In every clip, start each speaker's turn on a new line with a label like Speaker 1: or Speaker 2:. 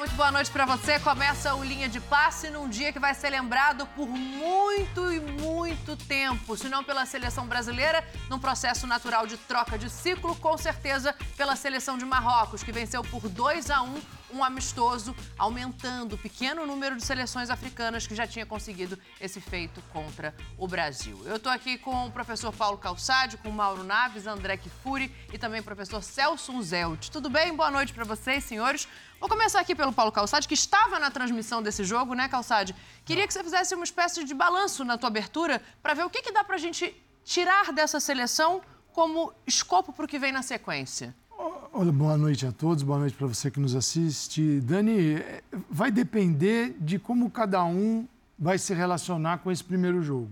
Speaker 1: muito boa noite para você. Começa o Linha de Passe num dia que vai ser lembrado por muito e muito tempo, se não pela seleção brasileira, num processo natural de troca de ciclo, com certeza pela seleção de Marrocos, que venceu por 2 a 1 um amistoso, aumentando o pequeno número de seleções africanas que já tinha conseguido esse feito contra o Brasil. Eu estou aqui com o professor Paulo Calçade, com Mauro Naves, André Kifuri e também o professor Celso Unzelt. Tudo bem? Boa noite para vocês, senhores. Vou começar aqui pelo Paulo Calçade, que estava na transmissão desse jogo, né, Calçade? Queria que você fizesse uma espécie de balanço na tua abertura para ver o que, que dá para a gente tirar dessa seleção como escopo para o que vem na sequência.
Speaker 2: Olha, boa noite a todos, boa noite para você que nos assiste. Dani, vai depender de como cada um vai se relacionar com esse primeiro jogo,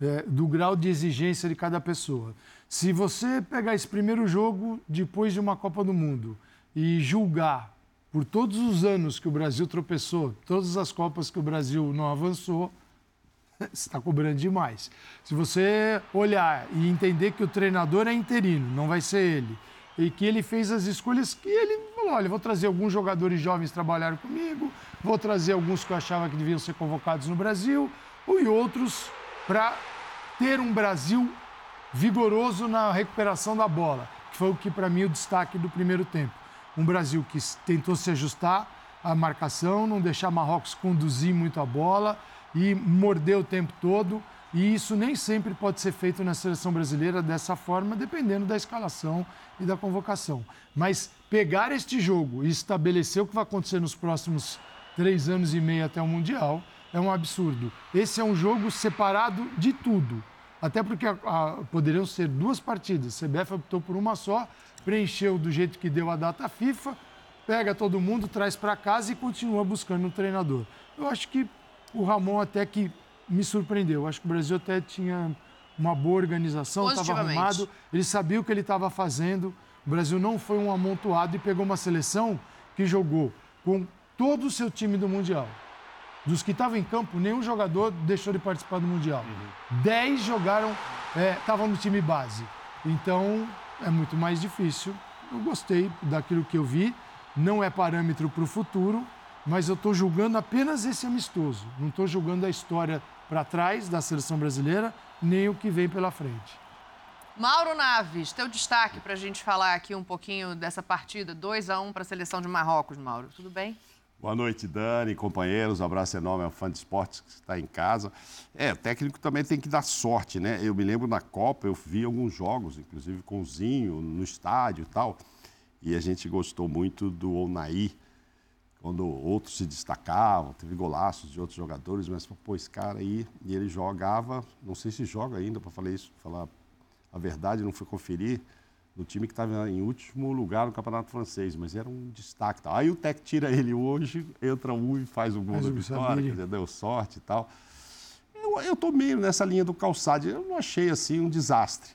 Speaker 2: é, do grau de exigência de cada pessoa. Se você pegar esse primeiro jogo depois de uma Copa do Mundo e julgar por todos os anos que o Brasil tropeçou, todas as Copas que o Brasil não avançou, está cobrando demais. Se você olhar e entender que o treinador é interino, não vai ser ele e que ele fez as escolhas que ele falou: olha, vou trazer alguns jogadores jovens trabalhar comigo, vou trazer alguns que eu achava que deviam ser convocados no Brasil, e outros para ter um Brasil vigoroso na recuperação da bola, que foi o que para mim o destaque do primeiro tempo. Um Brasil que tentou se ajustar à marcação, não deixar Marrocos conduzir muito a bola e morder o tempo todo e isso nem sempre pode ser feito na seleção brasileira dessa forma, dependendo da escalação e da convocação. Mas pegar este jogo e estabelecer o que vai acontecer nos próximos três anos e meio até o Mundial é um absurdo. Esse é um jogo separado de tudo. Até porque a, a, poderiam ser duas partidas. CBF optou por uma só, preencheu do jeito que deu a data FIFA, pega todo mundo, traz para casa e continua buscando um treinador. Eu acho que o Ramon até que me surpreendeu. Acho que o Brasil até tinha uma boa organização, estava arrumado, ele sabia o que ele estava fazendo. O Brasil não foi um amontoado e pegou uma seleção que jogou com todo o seu time do Mundial. Dos que estavam em campo, nenhum jogador deixou de participar do Mundial. Uhum. Dez jogaram, estavam é, no time base. Então, é muito mais difícil. Eu gostei daquilo que eu vi. Não é parâmetro para o futuro, mas eu estou julgando apenas esse amistoso. Não estou julgando a história para trás da seleção brasileira, nem o que vem pela frente.
Speaker 1: Mauro Naves, teu destaque para a gente falar aqui um pouquinho dessa partida, 2 a 1 para a seleção de Marrocos, Mauro. Tudo bem?
Speaker 3: Boa noite, Dani, companheiros. Um abraço enorme ao fã de esportes que está em casa. É, o técnico também tem que dar sorte, né? Eu me lembro na Copa, eu vi alguns jogos, inclusive com o Zinho, no estádio e tal, e a gente gostou muito do Onaí, quando outros se destacavam, teve golaços de outros jogadores, mas pô, esse cara aí, e ele jogava, não sei se joga ainda para falar isso, falar a verdade, não fui conferir, no time que estava em último lugar no Campeonato Francês, mas era um destaque. Tal. Aí o Tec tira ele hoje, entra um e faz o gol da vitória, quer dizer, deu sorte e tal. Eu estou meio nessa linha do calçado, eu não achei assim um desastre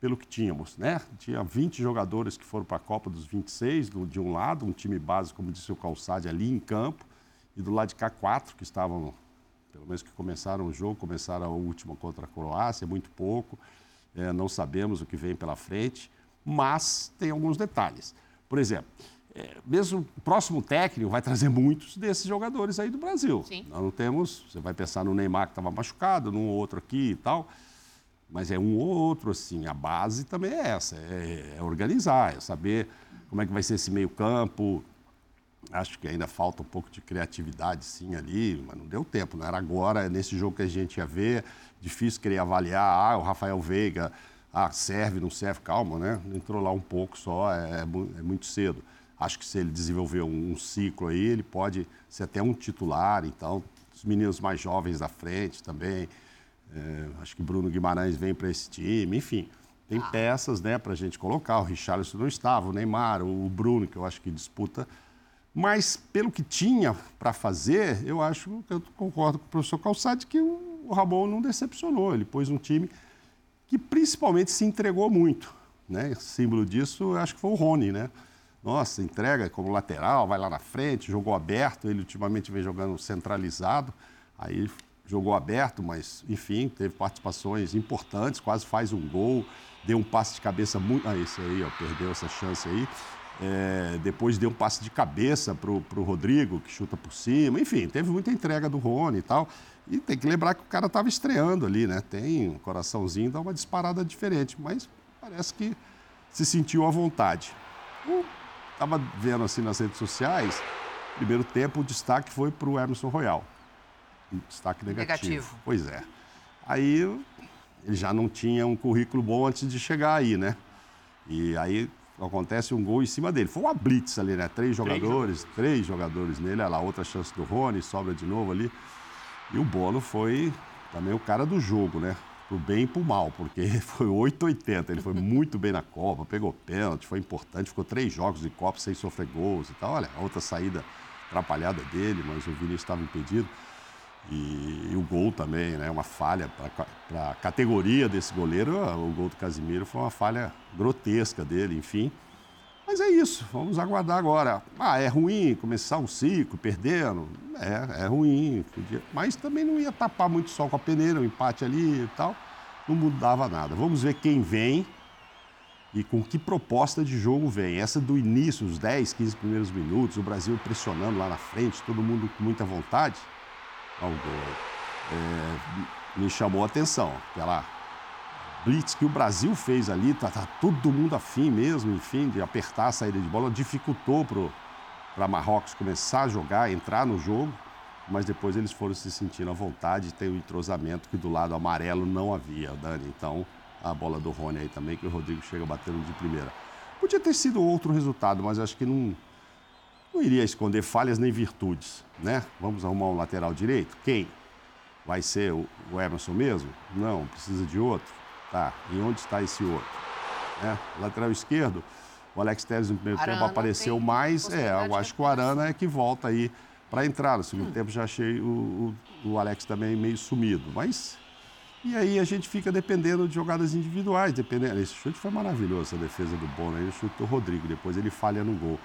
Speaker 3: pelo que tínhamos, né? Tinha 20 jogadores que foram para a Copa dos 26, do, de um lado, um time base, como disse o Calçade, ali em campo, e do lado de cá, quatro que estavam, pelo menos que começaram o jogo, começaram a última contra a Croácia, muito pouco, é, não sabemos o que vem pela frente, mas tem alguns detalhes. Por exemplo, é, mesmo o próximo técnico vai trazer muitos desses jogadores aí do Brasil. Sim. Nós não temos, você vai pensar no Neymar que estava machucado, num outro aqui e tal, mas é um ou outro, assim. A base também é essa, é, é organizar, é saber como é que vai ser esse meio campo. Acho que ainda falta um pouco de criatividade, sim, ali, mas não deu tempo, não era agora, é nesse jogo que a gente ia ver. Difícil querer avaliar, ah, o Rafael Veiga, ah, serve, não serve, calma, né? Entrou lá um pouco só, é, é, é muito cedo. Acho que se ele desenvolver um, um, ciclo aí, ele pode ser até um titular, então, os meninos mais jovens da frente também. É, acho que Bruno Guimarães vem para esse time, enfim. Tem ah. peças né, para a gente colocar. O Richarlison não estava, o Neymar, o Bruno, que eu acho que disputa. Mas, pelo que tinha para fazer, eu acho, eu concordo com o professor Calçade, que o Ramon não decepcionou. Ele pôs um time que principalmente se entregou muito. Né? Símbolo disso, eu acho que foi o Rony, né? Nossa, entrega como lateral, vai lá na frente, jogou aberto. Ele ultimamente vem jogando centralizado. Aí jogou aberto, mas, enfim, teve participações importantes, quase faz um gol, deu um passe de cabeça muito. Ah, esse aí, ó, perdeu essa chance aí. É, depois deu um passe de cabeça para o Rodrigo, que chuta por cima. Enfim, teve muita entrega do Rony e tal. E tem que lembrar que o cara estava estreando ali, né? Tem um coraçãozinho, dá uma disparada diferente. Mas parece que se sentiu à vontade. Estava vendo assim nas redes sociais, primeiro tempo o destaque foi para o Emerson Royal. Um destaque negativo. negativo. Pois é. Aí ele já não tinha um currículo bom antes de chegar aí, né? E aí acontece um gol em cima dele. Foi uma blitz ali, né? Três jogadores, três, três jogadores nele. Olha lá, outra chance do Rony, sobra de novo ali. E o Bono foi também o cara do jogo, né? Pro bem e pro mal, porque foi 8,80. Ele foi muito bem na Copa, pegou pênalti, foi importante, ficou três jogos de Copa sem sofrer gols e tal. Olha, outra saída atrapalhada dele, mas o Vinícius estava impedido. E, e, o gol também, né? Uma falha para a categoria desse goleiro. O gol do Casimiro foi uma falha grotesca dele, enfim. Mas é isso, vamos aguardar agora. Ah, é ruim começar um ciclo perdendo? É, é ruim. Podia... Mas também não ia tapar muito sol com a peneira, o um empate ali e tal. Não mudava nada. Vamos ver quem vem e com que proposta de jogo vem. Essa do início, os 10, 15 primeiros minutos, o Brasil pressionando lá na frente, todo mundo com muita vontade. Ao gol. É, me chamou a atenção. Aquela blitz que o Brasil fez ali, tá, tá todo mundo afim mesmo, enfim, de apertar a saída de bola, dificultou para Marrocos começar a jogar, entrar no jogo, mas depois eles foram se sentindo à vontade, tem o um entrosamento que do lado amarelo não havia, Dani. Então, a bola do Rony aí também, que o Rodrigo chega batendo de primeira. Podia ter sido outro resultado, mas acho que não, não iria esconder falhas nem virtudes, né? Vamos arrumar um lateral direito? Quem? Vai ser o Emerson mesmo? Não, precisa de outro. Tá, e onde está esse outro? É, lateral esquerdo, o Alex Telles no primeiro Arana tempo apareceu mais. É, eu acho que o Arana é que volta aí para entrar. No segundo hum. tempo já achei o, o, o, Alex também meio sumido. Mas. E aí a gente fica dependendo de jogadas individuais. Dependendo. Esse chute foi maravilhoso, a defesa do Bono. Ele chutou o Rodrigo, depois ele falha no gol.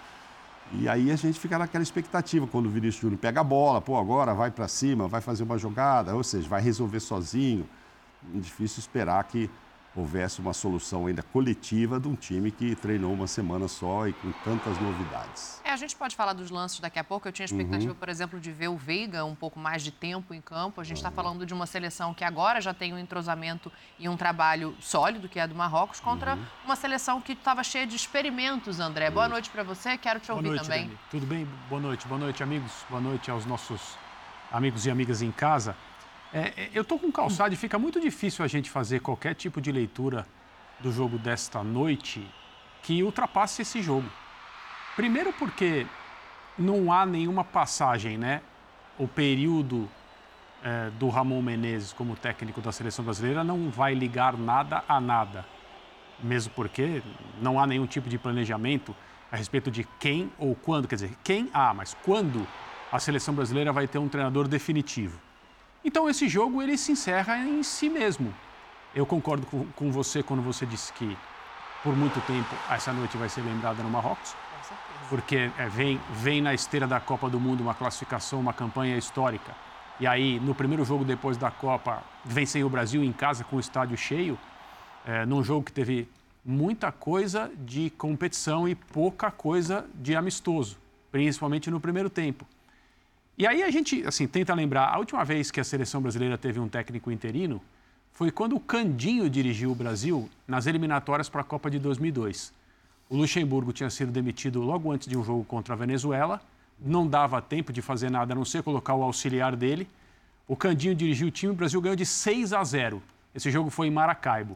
Speaker 3: E aí a gente fica naquela expectativa quando o Vinícius Júnior pega a bola, pô, agora vai para cima, vai fazer uma jogada, ou seja, vai resolver sozinho. Difícil esperar que houvesse uma solução ainda coletiva de um time que treinou uma semana só e com tantas novidades.
Speaker 1: É, a gente pode falar dos lances daqui a pouco. Eu tinha expectativa, uhum. por exemplo, de ver o Veiga um pouco mais de tempo em campo. A gente está uhum. falando de uma seleção que agora já tem um entrosamento e um trabalho sólido, que é a do Marrocos, contra uhum. uma seleção que estava cheia de experimentos, André. Boa noite para você, quero te ouvir
Speaker 4: noite,
Speaker 1: também.
Speaker 4: Dani. Tudo bem? Boa noite, boa noite, amigos. Boa noite aos nossos amigos e amigas em casa. É, é eu estou com calçado e fica muito difícil a gente fazer qualquer tipo de leitura do jogo desta noite que ultrapasse esse jogo. Primeiro porque não há nenhuma passagem, né? O período é, do Ramon Menezes como técnico da seleção brasileira não vai ligar nada a nada. Mesmo porque não há nenhum tipo de planejamento a respeito de quem ou quando, quer dizer, quem há, mas quando a seleção brasileira vai ter um treinador definitivo. Então esse jogo ele se encerra em si mesmo. Eu concordo com, com você quando você disse que por muito tempo essa noite vai ser lembrada no Marrocos, porque é, vem, vem na esteira da Copa do Mundo uma classificação, uma campanha histórica. E aí, no primeiro jogo depois da Copa, vencem o Brasil em casa com o estádio cheio, é, num jogo que teve muita coisa de competição e pouca coisa de amistoso, principalmente no primeiro tempo. E aí a gente, assim, tenta lembrar, a última vez que a seleção brasileira teve um técnico interino foi quando o Candinho dirigiu o Brasil nas eliminatórias para a Copa de 2002. O Luxemburgo tinha sido demitido logo antes de um jogo contra a Venezuela, não dava tempo de fazer nada a não ser colocar o auxiliar dele. O Candinho dirigiu o time, o Brasil ganhou de 6 a 0. Esse jogo foi em Maracaibo.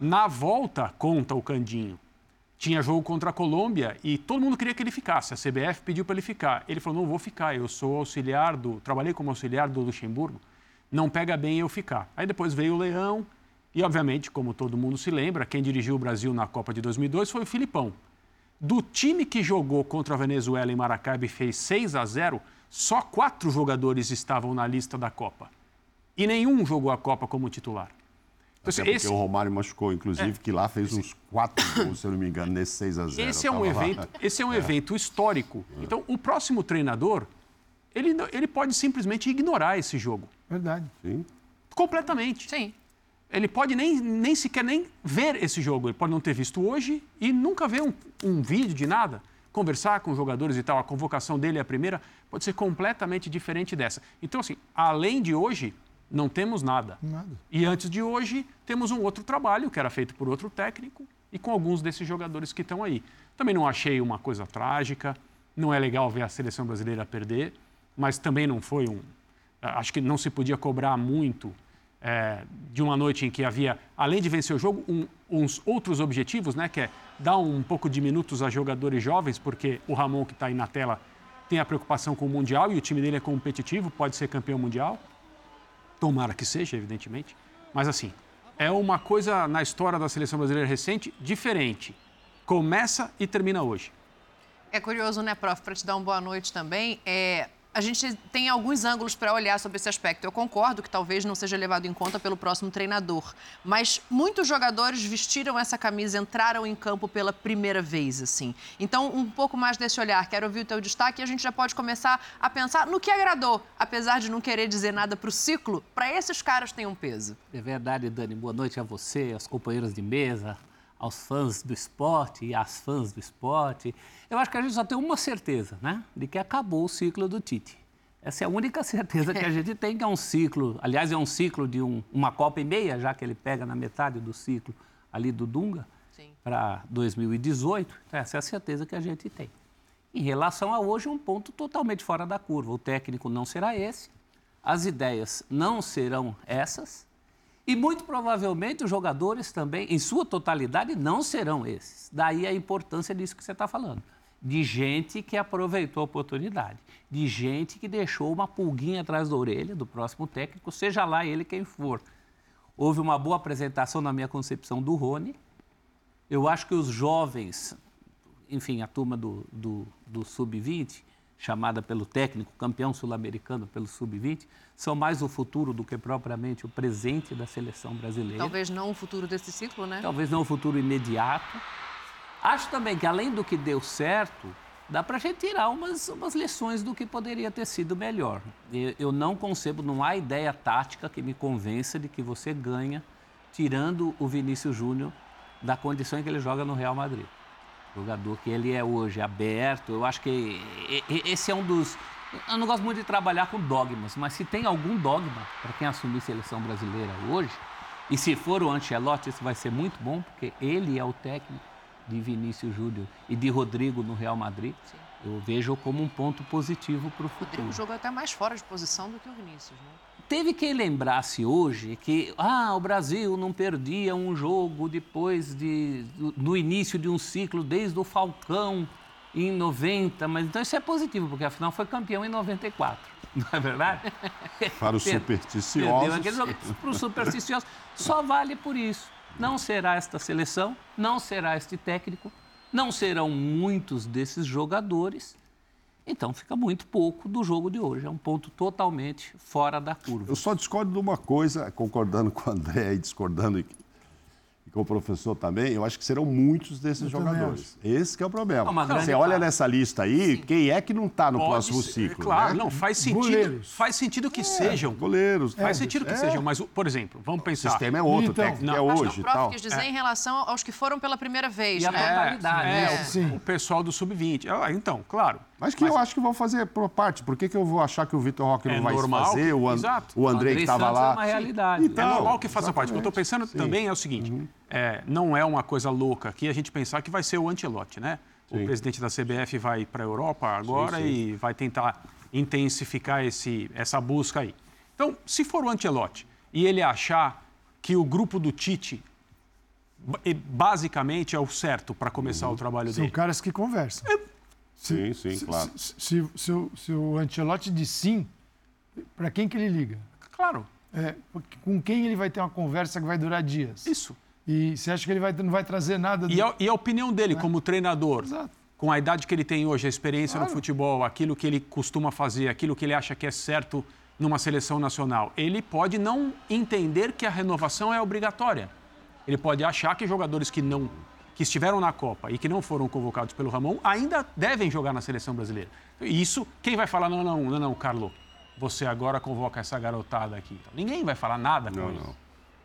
Speaker 4: Na volta, conta o Candinho, tinha jogo contra a Colômbia e todo mundo queria que ele ficasse. A CBF pediu para ele ficar. Ele falou: não vou ficar, eu sou auxiliar do. Trabalhei como auxiliar do Luxemburgo, não pega bem eu ficar. Aí depois veio o Leão e, obviamente, como todo mundo se lembra, quem dirigiu o Brasil na Copa de 2002 foi o Filipão. Do time que jogou contra a Venezuela em Maracaibo e fez 6 a 0, só quatro jogadores estavam na lista da Copa. E nenhum jogou a Copa como titular.
Speaker 3: Até porque esse... o Romário machucou, inclusive, é. que lá fez uns quatro gols, se eu não me engano, nesse 6 a 0
Speaker 4: Esse é um, evento, esse é um é. evento histórico. É. Então, o próximo treinador, ele, ele pode simplesmente ignorar esse jogo.
Speaker 2: Verdade.
Speaker 3: Sim.
Speaker 4: Completamente.
Speaker 1: Sim.
Speaker 4: ele pode nem, nem sequer nem ver esse jogo. Ele pode não ter visto hoje e nunca ver um, um vídeo de nada. Conversar com os jogadores e tal, a convocação dele, a primeira, pode ser completamente diferente dessa. Então, assim, além de hoje, não temos nada.
Speaker 2: Nada.
Speaker 4: E antes de hoje, temos um outro trabalho que era feito por outro técnico e com alguns desses jogadores que estão aí. Também não achei uma coisa trágica, não é legal ver a seleção brasileira perder, mas também não foi um. Acho que não se podia cobrar muito é, de uma noite em que havia, além de vencer o jogo, um, uns outros objetivos, né? Que é dar um pouco de minutos a jogadores jovens, porque o Ramon, que está aí na tela, tem a preocupação com o Mundial e o time dele é competitivo, pode ser campeão mundial. Tomara que seja, evidentemente. Mas, assim, é uma coisa na história da seleção brasileira recente diferente. Começa e termina hoje.
Speaker 1: É curioso, né, prof, para te dar uma boa noite também. É, a gente tem alguns ângulos para olhar sobre esse aspecto. Eu concordo que talvez não seja levado em conta pelo próximo treinador, mas muitos jogadores vestiram essa camisa, entraram em campo pela primeira vez, assim. Então, um pouco mais desse olhar. Quero ouvir o teu destaque e a gente já pode começar a pensar no que agradou, apesar de não querer dizer nada para o ciclo. Para esses caras tem um peso.
Speaker 5: É verdade, Dani. Boa noite a você, aos companheiros de mesa, aos fãs do esporte e às fãs do esporte. Eu acho que a gente só tem uma certeza, né? De que acabou o ciclo do Tite. Essa é a única certeza que a gente tem, que é um ciclo, aliás, é um ciclo de um, uma Copa e meia, já que ele pega na metade do ciclo ali do Dunga para 2018. Então, essa é a certeza que a gente tem. Em relação a hoje, um ponto totalmente fora da curva. O técnico não será esse, as ideias não serão essas, e muito provavelmente os jogadores também, em sua totalidade, não serão esses. Daí a importância disso que você está falando. De gente que aproveitou a oportunidade, de gente que deixou uma pulguinha atrás da orelha do próximo técnico, seja lá ele quem for. Houve uma boa apresentação, na minha concepção, do Rony. Eu acho que os jovens, enfim, a turma do, do, do Sub-20, chamada pelo técnico, campeão sul-americano pelo sub-20, são mais o futuro do que propriamente o presente da seleção brasileira.
Speaker 1: Talvez não o futuro desse ciclo, né?
Speaker 5: Talvez não o futuro imediato. Acho também que, além do que deu certo, dá para a gente tirar umas, umas lições do que poderia ter sido melhor. Eu, eu não concebo, não há ideia tática que me convença de que você ganha tirando o Vinícius Júnior da condição em que ele joga no Real Madrid jogador que ele é hoje, aberto. Eu acho que esse é um dos. Eu não gosto muito de trabalhar com dogmas, mas se tem algum dogma para quem assumir seleção brasileira hoje, e se for o Ancelotti, isso vai ser muito bom, porque ele é o técnico de Vinícius Júnior e de Rodrigo no Real Madrid. Sim. Eu vejo como um ponto positivo para o futuro. O
Speaker 1: Rodrigo jogou até mais fora de posição do que o Vinícius, né?
Speaker 5: Teve quem lembrasse hoje que ah, o Brasil não perdia um jogo depois de no início de um ciclo desde o Falcão em 90, mas então isso é positivo, porque afinal foi campeão em 94. Não é verdade?
Speaker 3: Para os supersticiosos.
Speaker 5: Para os supersticiosos. Só vale por isso. Não será esta seleção, não será este técnico, não serão muitos desses jogadores então fica muito pouco do jogo de hoje. É um ponto totalmente fora da curva.
Speaker 3: Eu só discordo de uma coisa, concordando com o André e discordando com o professor também, eu acho que serão muitos desses eu jogadores. Esse é o problema. Não, Você olha nessa lista aí, Sim. quem é que não está no Pode próximo ser, ciclo?
Speaker 4: Claro,
Speaker 3: né?
Speaker 4: não, faz sentido. Faz sentido que é, sejam.
Speaker 3: Goleiros.
Speaker 4: Faz é, sentido que é. sejam, mas, por exemplo, vamos pensar.
Speaker 3: O sistema é outro, então, técnico não, é hoje.
Speaker 1: O prof quis dizer é. em relação aos que foram pela primeira vez,
Speaker 5: e
Speaker 1: né?
Speaker 5: a totalidade.
Speaker 4: É, né? o, o pessoal do Sub-20. Ah, então, claro.
Speaker 3: Mas que mas... eu acho que vão fazer por parte. Por que, que eu vou achar que o Vitor Roque não vai normal, fazer? O, And... o André que estava lá.
Speaker 5: É uma realidade.
Speaker 4: Então, é normal que faça parte. O que eu estou pensando Sim. também é o seguinte: uhum. É, não é uma coisa louca aqui a gente pensar que vai ser o Antelote, né? Sim. O presidente da CBF vai para a Europa agora sim, e vai tentar intensificar esse, essa busca aí. Então, se for o Antelote e ele achar que o grupo do Tite basicamente é o certo para começar uhum. o trabalho
Speaker 2: São
Speaker 4: dele.
Speaker 2: São caras que conversam.
Speaker 3: É, Sim, sim, se, claro.
Speaker 2: Se, se, se, o, se o Ancelotti diz sim, para quem que ele liga?
Speaker 4: Claro.
Speaker 2: É, com quem ele vai ter uma conversa que vai durar dias?
Speaker 4: Isso.
Speaker 2: E você acha que ele vai, não vai trazer nada...
Speaker 4: Do... E, a, e a opinião dele é. como treinador, Exato. com a idade que ele tem hoje, a experiência claro. no futebol, aquilo que ele costuma fazer, aquilo que ele acha que é certo numa seleção nacional, ele pode não entender que a renovação é obrigatória. Ele pode achar que jogadores que não que estiveram na Copa e que não foram convocados pelo Ramon ainda devem jogar na seleção brasileira. Isso, quem vai falar, não, não, não, não, Carlos, você agora convoca essa garotada aqui. Então, ninguém vai falar nada com não, isso. Não.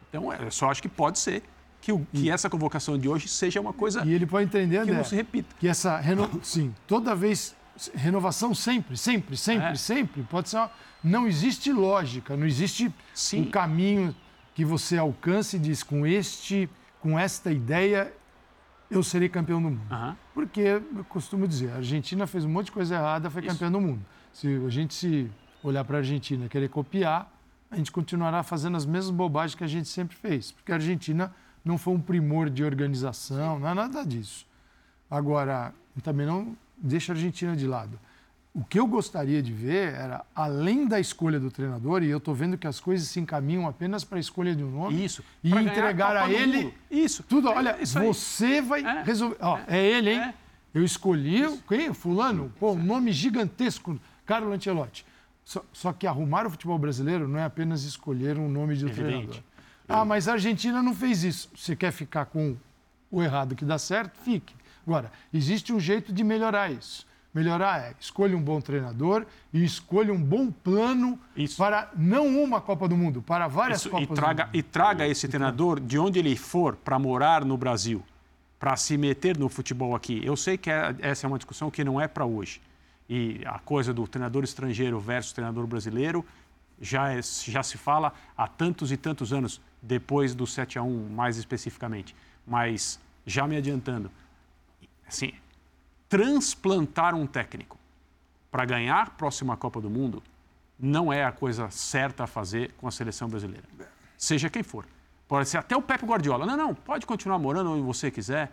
Speaker 4: Então, eu só acho que pode ser que, o, que essa convocação de hoje seja uma coisa
Speaker 2: E ele pode entender,
Speaker 4: que
Speaker 2: André,
Speaker 4: não se repita.
Speaker 2: que essa reno... sim, toda vez renovação sempre, sempre, sempre,
Speaker 4: É.
Speaker 2: sempre. Pode ser uma... não existe lógica, não existe
Speaker 4: Sim.
Speaker 2: um caminho que você alcance e diz com este, com esta ideia eu serei campeão do mundo. Porque eu costumo dizer, a Argentina fez um monte de coisa errada, foi
Speaker 4: Isso.
Speaker 2: campeã do mundo. Se a gente se olhar para a Argentina e querer copiar, a gente continuará fazendo as mesmas bobagens que a gente sempre fez. Porque a Argentina não foi um primor de organização, não é nada disso. Agora, também não deixa a Argentina de lado. O que eu gostaria de ver era, além da escolha do treinador, e eu estou vendo que as coisas se encaminham apenas para a escolha de um nome,
Speaker 4: Isso.
Speaker 2: e entregar a
Speaker 4: do
Speaker 2: ele.
Speaker 4: Isso.
Speaker 2: tudo. Olha,
Speaker 4: É isso
Speaker 2: você vai
Speaker 4: É.
Speaker 2: resolver. Ó, é ele, hein?
Speaker 4: É.
Speaker 2: Eu escolhi, quem? Fulano, pô, um nome gigantesco, Carlo Ancelotti. Só, só que arrumar o futebol brasileiro não é apenas escolher um nome de um
Speaker 4: Evidente.
Speaker 2: treinador. Ah, mas a Argentina não fez isso. Você quer ficar com o errado que dá certo? Fique. Agora, existe um jeito de melhorar isso. Melhorar é escolha um bom treinador e escolha um bom plano
Speaker 4: Isso.
Speaker 2: para não uma Copa do Mundo, para várias
Speaker 4: Isso,
Speaker 2: Copas
Speaker 4: e,
Speaker 2: do
Speaker 4: traga,
Speaker 2: Mundo.
Speaker 4: e traga esse treinador de onde ele for para morar no Brasil, para se meter no futebol aqui. Eu sei que é- essa é uma discussão que não é para hoje. E a coisa do treinador estrangeiro versus treinador brasileiro já, é- já se fala há tantos e tantos anos, depois do 7 a 1 mais especificamente. Mas já me adiantando, assim, transplantar um técnico para ganhar a próxima Copa do Mundo não é a coisa certa a fazer com a seleção brasileira. Seja quem for. Pode ser até o Pepe Guardiola. Não, não, pode continuar morando onde você quiser.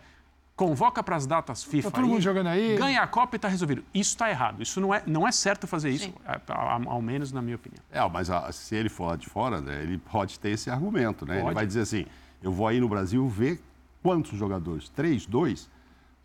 Speaker 4: Convoca para as datas FIFA.
Speaker 2: Tá todo mundo jogando aí.
Speaker 4: Ganha a Copa e está resolvido. Isso está errado. Isso não é, não é certo fazer isso,
Speaker 1: Sim.
Speaker 4: a- a- ao menos na minha opinião.
Speaker 3: É, mas ah, se ele for lá de fora, né, ele pode ter esse argumento, né? Ele
Speaker 4: Pode.
Speaker 3: vai dizer assim, eu vou aí no Brasil ver quantos jogadores? Três, dois?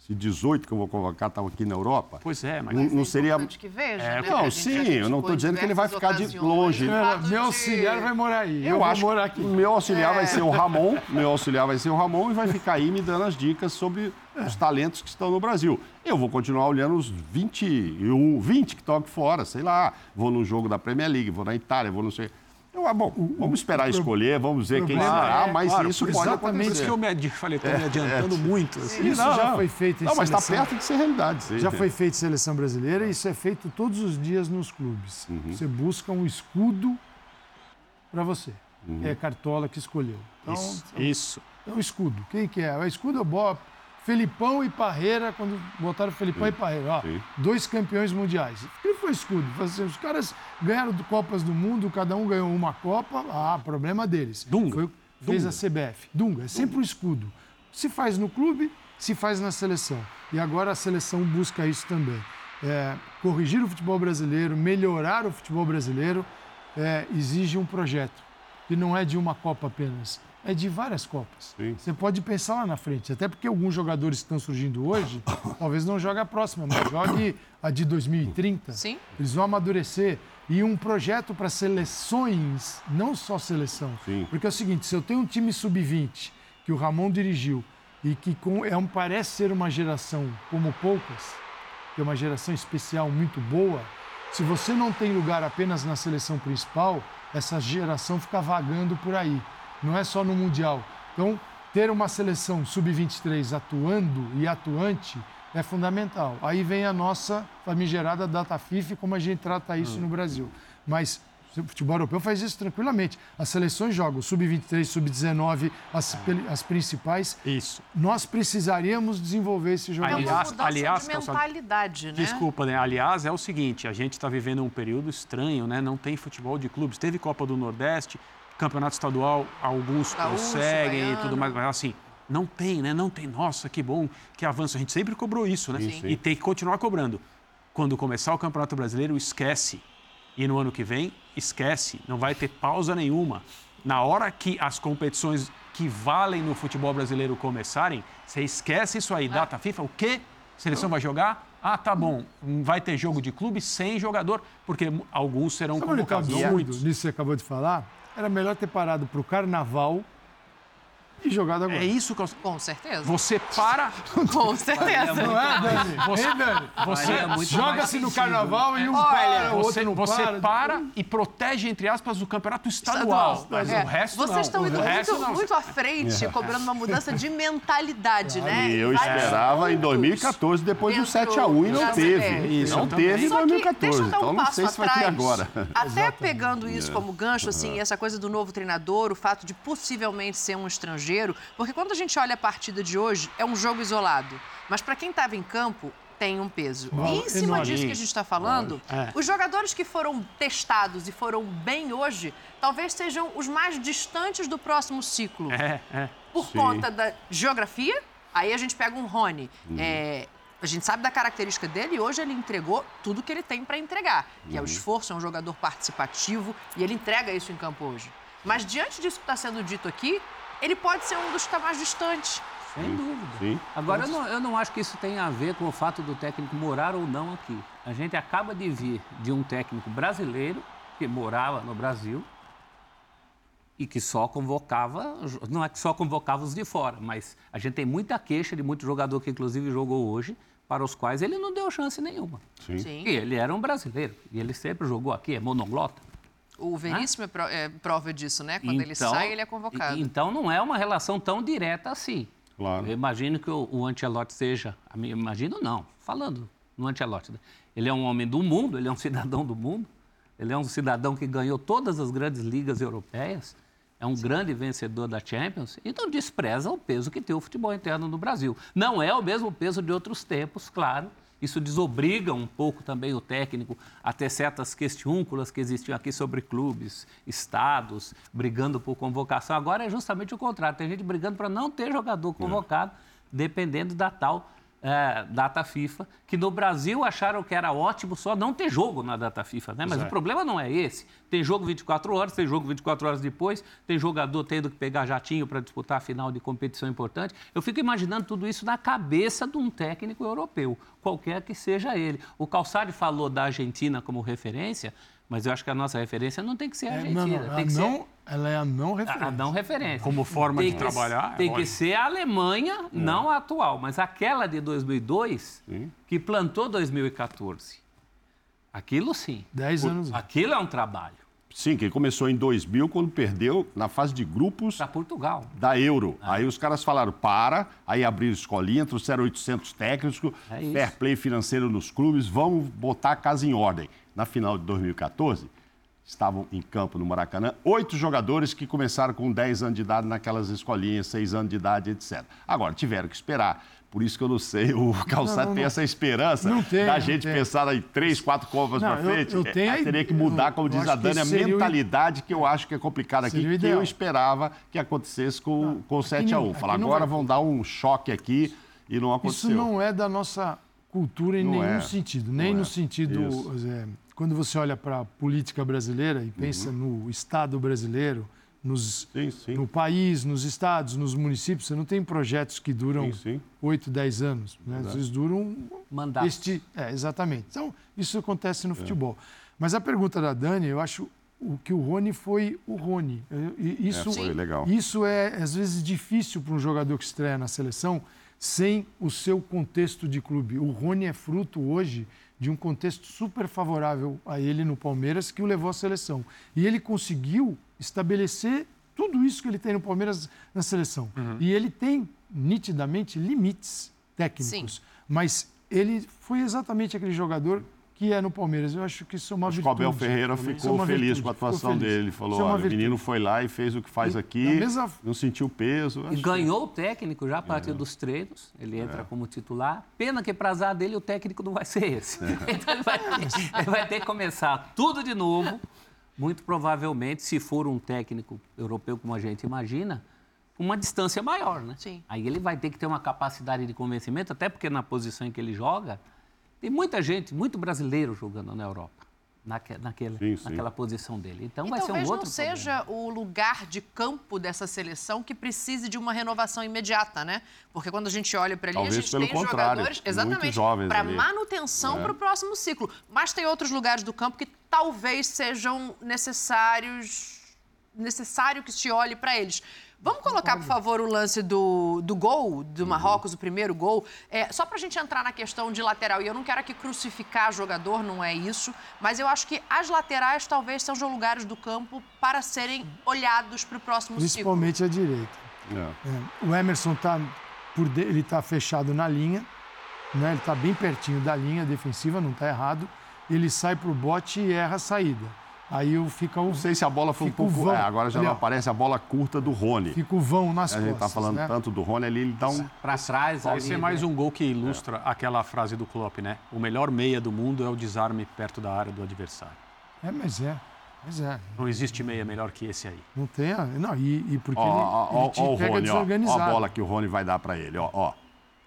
Speaker 3: Se 18 que eu vou convocar estavam aqui na Europa?
Speaker 4: Pois é, mas.
Speaker 3: Não, não seria...
Speaker 1: Importante que veja,
Speaker 4: É,
Speaker 1: né?
Speaker 3: não,
Speaker 1: gente
Speaker 3: sim, eu não
Speaker 1: em
Speaker 3: dizendo que ele vai ficar de longe.
Speaker 1: o
Speaker 2: Meu,
Speaker 1: de-
Speaker 2: auxiliar vai morar aí. Eu,
Speaker 3: Eu acho
Speaker 2: morar
Speaker 3: que
Speaker 2: aqui.
Speaker 3: meu auxiliar
Speaker 1: É.
Speaker 3: vai ser o Ramon, meu auxiliar vai ser o Ramon e vai ficar aí me dando as dicas sobre os talentos que estão no Brasil. Eu vou continuar olhando os 21, 20 que estão aqui fora, sei lá. Vou no jogo da Premier League, vou na Itália, vou não sei. Eu, ah, bom, vamos esperar escolher, vamos ver quem será,
Speaker 2: é-
Speaker 3: mas
Speaker 4: claro,
Speaker 3: isso pode
Speaker 2: exatamente
Speaker 4: Por isso
Speaker 3: acontecer.
Speaker 4: que eu me adi- falei, estou me adiantando muito. assim.
Speaker 2: Isso já foi feito em
Speaker 3: Não, mas está
Speaker 2: seleção.
Speaker 3: perto de ser realidade. sim.
Speaker 2: Já foi feito em seleção brasileira e isso é feito todos os dias nos clubes. Você busca um escudo para você. É Cartola que escolheu. Então,
Speaker 4: Isso, isso.
Speaker 2: é o escudo. Quem que é? O escudo é o Bob. Felipão e Parreira, quando botaram Felipão e Parreira. Ó,
Speaker 3: Sim.
Speaker 2: dois campeões mundiais. Quem foi o escudo? Assim, Os caras ganharam Copas do Mundo, cada um ganhou uma Copa. Ah, problema deles.
Speaker 4: Dunga.
Speaker 2: Foi, o fez
Speaker 4: Dunga.
Speaker 2: a CBF. Dunga, é sempre um escudo. Se faz no clube, se faz na seleção. E agora a seleção busca isso também. É, corrigir o futebol brasileiro, melhorar o futebol brasileiro, é, exige um projeto. E não é de uma Copa apenas, é de várias Copas.
Speaker 3: Sim.
Speaker 2: Você pode pensar lá na frente, até porque alguns jogadores que estão surgindo hoje, talvez não jogue a próxima, mas jogue a de 2030.
Speaker 1: Sim.
Speaker 2: Eles vão amadurecer. E um projeto para seleções, não só seleção.
Speaker 3: Sim.
Speaker 2: Porque é o seguinte, se eu tenho um time sub-20 que o Ramon dirigiu e que com, é um, parece ser uma geração como poucas, que é uma geração especial muito boa, se você não tem lugar apenas na seleção principal, essa geração fica vagando por aí. Não é só no Mundial. Então, ter uma seleção sub-23 atuando e atuante é fundamental. Aí vem a nossa famigerada data FIFA e como a gente trata isso no Brasil. Mas o futebol europeu faz isso tranquilamente. As seleções jogam sub-23, sub-19, as, peli- as principais.
Speaker 4: Isso.
Speaker 2: Nós precisaríamos desenvolver esse
Speaker 1: É
Speaker 2: jogador.
Speaker 1: uma
Speaker 4: Aliás-
Speaker 1: mudança
Speaker 4: aliás,
Speaker 1: de mentalidade, né?
Speaker 4: Desculpa, né? Aliás, é o seguinte, a gente está vivendo um período estranho, né? Não tem futebol de clubes. Teve Copa do Nordeste, Campeonato Estadual, alguns
Speaker 1: Gaúcho,
Speaker 4: conseguem e
Speaker 1: baiano.
Speaker 4: tudo mais, mas assim, não tem, né? Não tem. Nossa, que bom, que avanço. A gente sempre cobrou isso, né?
Speaker 3: Sim, sim.
Speaker 4: E tem que continuar cobrando. Quando começar o Campeonato Brasileiro, esquece. E no ano que vem, esquece. Não vai ter pausa nenhuma. Na hora que as competições que valem no futebol brasileiro começarem, você esquece isso aí. Data FIFA, o quê? Seleção vai jogar? Ah, tá bom. Vai ter jogo de clube sem jogador, porque alguns serão
Speaker 2: Sabe onde está o
Speaker 4: convocados.
Speaker 2: absurdo nisso que você acabou de falar? Era melhor ter parado para o carnaval e jogado agora.
Speaker 4: É isso que eu...
Speaker 1: Com certeza.
Speaker 4: Você para,
Speaker 1: Com certeza.
Speaker 2: Não é, Dani?
Speaker 4: Você-
Speaker 2: Hein, Dani?
Speaker 4: você,
Speaker 2: Joga-se no carnaval e um
Speaker 1: Olha,
Speaker 2: para,
Speaker 4: você,
Speaker 2: não
Speaker 4: você
Speaker 2: para.
Speaker 4: para e protege, entre aspas, o campeonato estadual. Mas
Speaker 1: É,
Speaker 4: o resto
Speaker 1: Vocês
Speaker 4: não.
Speaker 1: estão
Speaker 4: o
Speaker 1: indo muito,
Speaker 4: não.
Speaker 1: muito à frente, cobrando uma mudança de mentalidade, né?
Speaker 3: E eu esperava em
Speaker 1: pontos.
Speaker 3: 2014, depois do
Speaker 1: dentro
Speaker 3: 7x1 e não teve.
Speaker 4: Isso,
Speaker 3: não
Speaker 4: eu
Speaker 3: teve em
Speaker 1: Só que, deixa
Speaker 3: 2014.
Speaker 1: eu dar um
Speaker 3: Então não sei se vai ter agora.
Speaker 1: Até pegando isso como gancho, assim, essa coisa do novo treinador, o fato de possivelmente ser um estrangeiro, porque quando a gente olha a partida de hoje, é um jogo isolado. Mas para quem estava em campo, tem um peso.
Speaker 2: Uau,
Speaker 1: e em cima
Speaker 2: enorme.
Speaker 1: disso que a gente está falando,
Speaker 4: É.
Speaker 1: os jogadores que foram testados e foram bem hoje, talvez sejam os mais distantes do próximo ciclo
Speaker 4: É, é.
Speaker 1: por
Speaker 3: Sim.
Speaker 1: conta da geografia. Aí a gente pega um Rony.
Speaker 3: Uhum.
Speaker 1: é, a gente sabe da característica dele e hoje ele entregou tudo que ele tem para entregar. Que
Speaker 3: Uhum.
Speaker 1: é o esforço, é um jogador participativo e ele entrega isso em campo hoje. Mas diante disso que está sendo dito aqui, ele pode ser um dos que está mais distantes.
Speaker 5: Sem dúvida.
Speaker 3: Sim.
Speaker 5: Agora, eu não, eu não acho que isso tenha a ver com o fato do técnico morar ou não aqui. A gente acaba de vir de um técnico brasileiro que morava no Brasil e que só convocava, não é que só convocava os de fora, mas a gente tem muita queixa de muito jogador que inclusive jogou hoje, para os quais ele não deu chance nenhuma.
Speaker 3: Sim.
Speaker 1: Sim.
Speaker 5: E ele era um brasileiro, e ele sempre jogou aqui, é monoglota.
Speaker 1: O Veríssimo é, pro- é prova disso, né? Quando ele sai, ele é convocado.
Speaker 5: Então não é uma relação tão direta assim.
Speaker 3: Claro.
Speaker 5: Eu imagino que o, o Ancelotti seja, imagino não, falando no Ancelotti, né? ele é um homem do mundo, ele é um cidadão do mundo, ele é um cidadão que ganhou todas as grandes ligas europeias, é um grande vencedor da Champions e não despreza o peso que tem o futebol interno no Brasil. Não é o mesmo peso de outros tempos, claro. Isso desobriga um pouco também o técnico a ter certas questiúnculas que existiam aqui sobre clubes, estados, brigando por convocação. Agora é justamente o contrário. Tem gente brigando para não ter jogador convocado, dependendo da tal eh, data FIFA, que no Brasil acharam que era ótimo só não ter jogo na data FIFA, né? Mas
Speaker 4: é.
Speaker 5: o problema não é esse. Tem jogo 24 horas, tem jogo 24 horas depois, tem jogador tendo que pegar jatinho para disputar a final de competição importante. Eu fico imaginando tudo isso na cabeça de um técnico europeu, qualquer que seja ele. O Calçari falou da Argentina como referência, mas eu acho que a nossa referência não tem que ser a
Speaker 2: É,
Speaker 5: Argentina,
Speaker 2: não, não,
Speaker 5: tem
Speaker 2: a
Speaker 5: que
Speaker 2: não,
Speaker 5: ser
Speaker 2: ela é a não referência.
Speaker 5: a não referência.
Speaker 4: Como forma
Speaker 5: Tem
Speaker 4: de
Speaker 5: que-
Speaker 4: trabalhar, é
Speaker 5: Tem que
Speaker 4: lógico.
Speaker 5: ser a Alemanha, não a atual, mas aquela de 2002, que plantou 2014. Aquilo sim.
Speaker 2: Dez
Speaker 5: O-
Speaker 2: anos.
Speaker 5: Aquilo é um trabalho.
Speaker 3: Sim, que começou em 2000, quando perdeu na fase de grupos
Speaker 5: Para Portugal.
Speaker 3: da Euro.
Speaker 5: Ah.
Speaker 3: Aí os caras falaram, para, aí abriram escolinha, trouxeram 800 técnicos,
Speaker 5: É
Speaker 3: fair play financeiro nos clubes, vamos botar a casa em ordem. Na final de 2014, estavam em campo no Maracanã oito jogadores que começaram com 10 anos de idade naquelas escolinhas, 6 anos de idade, etc. Agora, tiveram que esperar. Por isso que eu não sei, o Calçado
Speaker 2: Não, não,
Speaker 3: tem
Speaker 2: não.
Speaker 3: essa esperança
Speaker 2: Não tem,
Speaker 3: da
Speaker 2: não
Speaker 3: gente pensar em três, quatro Copas
Speaker 2: Não,
Speaker 3: para
Speaker 2: eu-
Speaker 3: frente.
Speaker 2: eu tenho
Speaker 3: É,
Speaker 2: a
Speaker 3: teria que mudar, como
Speaker 2: eu
Speaker 3: diz a Dani, a
Speaker 2: seria o-
Speaker 3: mentalidade que eu acho que é complicada aqui, que eu esperava que acontecesse com, com o 7x1.
Speaker 2: aqui
Speaker 3: Falar,
Speaker 2: não
Speaker 3: agora
Speaker 2: vai
Speaker 3: vão dar um choque aqui e não aconteceu.
Speaker 2: Isso não é da nossa cultura em
Speaker 3: Não
Speaker 2: nenhum
Speaker 3: é.
Speaker 2: sentido. Nem
Speaker 3: Não
Speaker 2: no
Speaker 3: é.
Speaker 2: sentido. É, quando você olha para a política brasileira e pensa no Estado brasileiro, nos,
Speaker 3: Sim, sim.
Speaker 2: no país, nos estados, nos municípios, você não tem projetos que duram
Speaker 3: Sim, sim.
Speaker 2: 8, 10 anos. Né? Às vezes duram
Speaker 5: Mandato.
Speaker 2: este, é, exatamente. Então, isso acontece no futebol. Mas a pergunta da Dani, eu acho o que o Rony foi o Rony. E Isso,
Speaker 3: É, foi legal.
Speaker 2: isso é, às vezes, difícil para um jogador que estreia na seleção sem o seu contexto de clube. O Rony é fruto hoje de um contexto super favorável a ele no Palmeiras que o levou à seleção. E ele conseguiu estabelecer tudo isso que ele tem no Palmeiras na seleção. E ele tem, nitidamente, limites técnicos.
Speaker 1: Sim.
Speaker 2: Mas ele foi exatamente aquele jogador que é no Palmeiras. Eu acho que isso é uma
Speaker 3: Acho que
Speaker 2: virtude.
Speaker 3: o Abel Ferreira
Speaker 2: é
Speaker 3: ficou
Speaker 2: uma
Speaker 3: feliz com a atuação dele. Ele falou,
Speaker 2: é
Speaker 3: olha, o menino foi lá e fez o que faz
Speaker 2: E
Speaker 3: aqui,
Speaker 2: mesma-
Speaker 3: não sentiu peso.
Speaker 5: E ganhou o técnico já a partir
Speaker 3: É.
Speaker 5: dos treinos. Ele entra como titular. Pena que, para azar dele, o técnico não vai ser esse. Então, ele vai, ter, ele vai ter que começar tudo de novo. Muito provavelmente, se for um técnico europeu, como a gente imagina, com uma distância maior, né?
Speaker 1: Sim.
Speaker 5: Aí ele vai ter que ter uma capacidade de convencimento, até porque na posição em que ele joga, tem muita gente, muito brasileiro jogando na Europa. Naque, naquele,
Speaker 3: Sim, sim.
Speaker 5: naquela posição dele. Então
Speaker 1: E
Speaker 5: vai ser um
Speaker 1: talvez
Speaker 5: outro
Speaker 1: não
Speaker 5: problema.
Speaker 1: seja o lugar de campo dessa seleção que precise de uma renovação imediata, né? Porque quando a gente olha para ali,
Speaker 3: Talvez
Speaker 1: a gente
Speaker 3: pelo
Speaker 1: tem
Speaker 3: contrário,
Speaker 1: jogadores
Speaker 3: muito
Speaker 1: exatamente
Speaker 3: jovens
Speaker 1: para manutenção
Speaker 3: É.
Speaker 1: para o próximo ciclo. Mas tem outros lugares do campo que talvez sejam necessários necessário que se olhe para eles. Vamos colocar, por favor, o lance do, do gol do Marrocos, o primeiro gol. É, só para a gente entrar na questão de lateral. E eu não quero aqui crucificar jogador, não é isso. Mas eu acho que as laterais talvez sejam lugares do campo para serem olhados para o próximo
Speaker 2: Principalmente
Speaker 1: ciclo.
Speaker 2: a direita.
Speaker 3: É.
Speaker 2: É, o Emerson tá por de- ele está fechado na linha, né? ele está bem pertinho da linha defensiva, não está errado. Ele sai para o bote e erra a saída. Aí eu fica o,
Speaker 3: Não sei se a bola foi um pouco.
Speaker 2: vão.
Speaker 3: É, agora já
Speaker 2: Ali,
Speaker 3: não aparece a bola curta do Rony.
Speaker 2: fica o vão nas
Speaker 3: A
Speaker 2: costas.
Speaker 3: gente tá falando
Speaker 2: né?
Speaker 3: tanto do Rony ali, ele dá um.
Speaker 5: Para trás,
Speaker 4: Pode
Speaker 5: ali,
Speaker 4: ser mais
Speaker 5: né?
Speaker 4: um gol que ilustra aquela frase do Klopp, né? O melhor meia do mundo é o desarme perto da área do adversário.
Speaker 2: É, mas é. Mas é.
Speaker 4: Não existe meia melhor que esse aí.
Speaker 2: Não tem. a- Não, e, e porque
Speaker 3: Ó,
Speaker 2: ele,
Speaker 3: ó,
Speaker 2: ele
Speaker 3: ó,
Speaker 2: te
Speaker 3: ó o
Speaker 2: pega
Speaker 3: Rony, ó. Ó
Speaker 2: desorganizado.
Speaker 3: a bola que o Rony vai dar pra ele, ó. ó.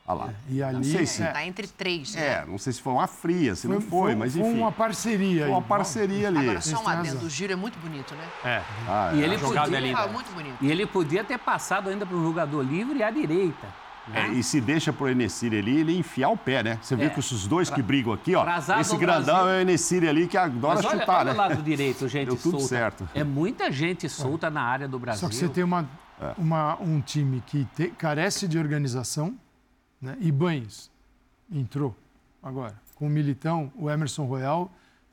Speaker 3: Olha lá.
Speaker 2: E ali.
Speaker 3: Não sei se-
Speaker 2: é,
Speaker 1: Está entre três. né?
Speaker 3: É, não sei se foi uma fria, se não foi, mas enfim.
Speaker 2: Foi uma parceria.
Speaker 3: Foi uma parceria ali.
Speaker 1: Agora, só um adendo. O giro é muito bonito, né?
Speaker 4: É.
Speaker 3: Ah,
Speaker 5: E
Speaker 3: é.
Speaker 5: ele
Speaker 4: A jogada
Speaker 5: podia,
Speaker 4: é linda.
Speaker 1: Ah, muito bonito.
Speaker 5: e ele podia ter passado ainda para o jogador livre e à direita.
Speaker 3: É,
Speaker 5: né?
Speaker 3: e se deixa pro Enesiri ali, ele enfiar o pé, né? Você vê
Speaker 5: É.
Speaker 3: que esses dois que brigam aqui, ó. Esse grandão
Speaker 5: Brasil.
Speaker 3: é o Enesiri ali que adora
Speaker 5: Mas olha,
Speaker 3: chutar,
Speaker 5: olha
Speaker 3: né?
Speaker 5: o lado direito, gente
Speaker 3: Deu tudo
Speaker 5: solta.
Speaker 3: certo.
Speaker 5: É muita gente solta na área do Brasil.
Speaker 2: Só que você tem uma,
Speaker 3: É.
Speaker 2: uma- um time que te- carece de organização, né? E Banhos entrou agora. Com o Militão, o Emerson Royal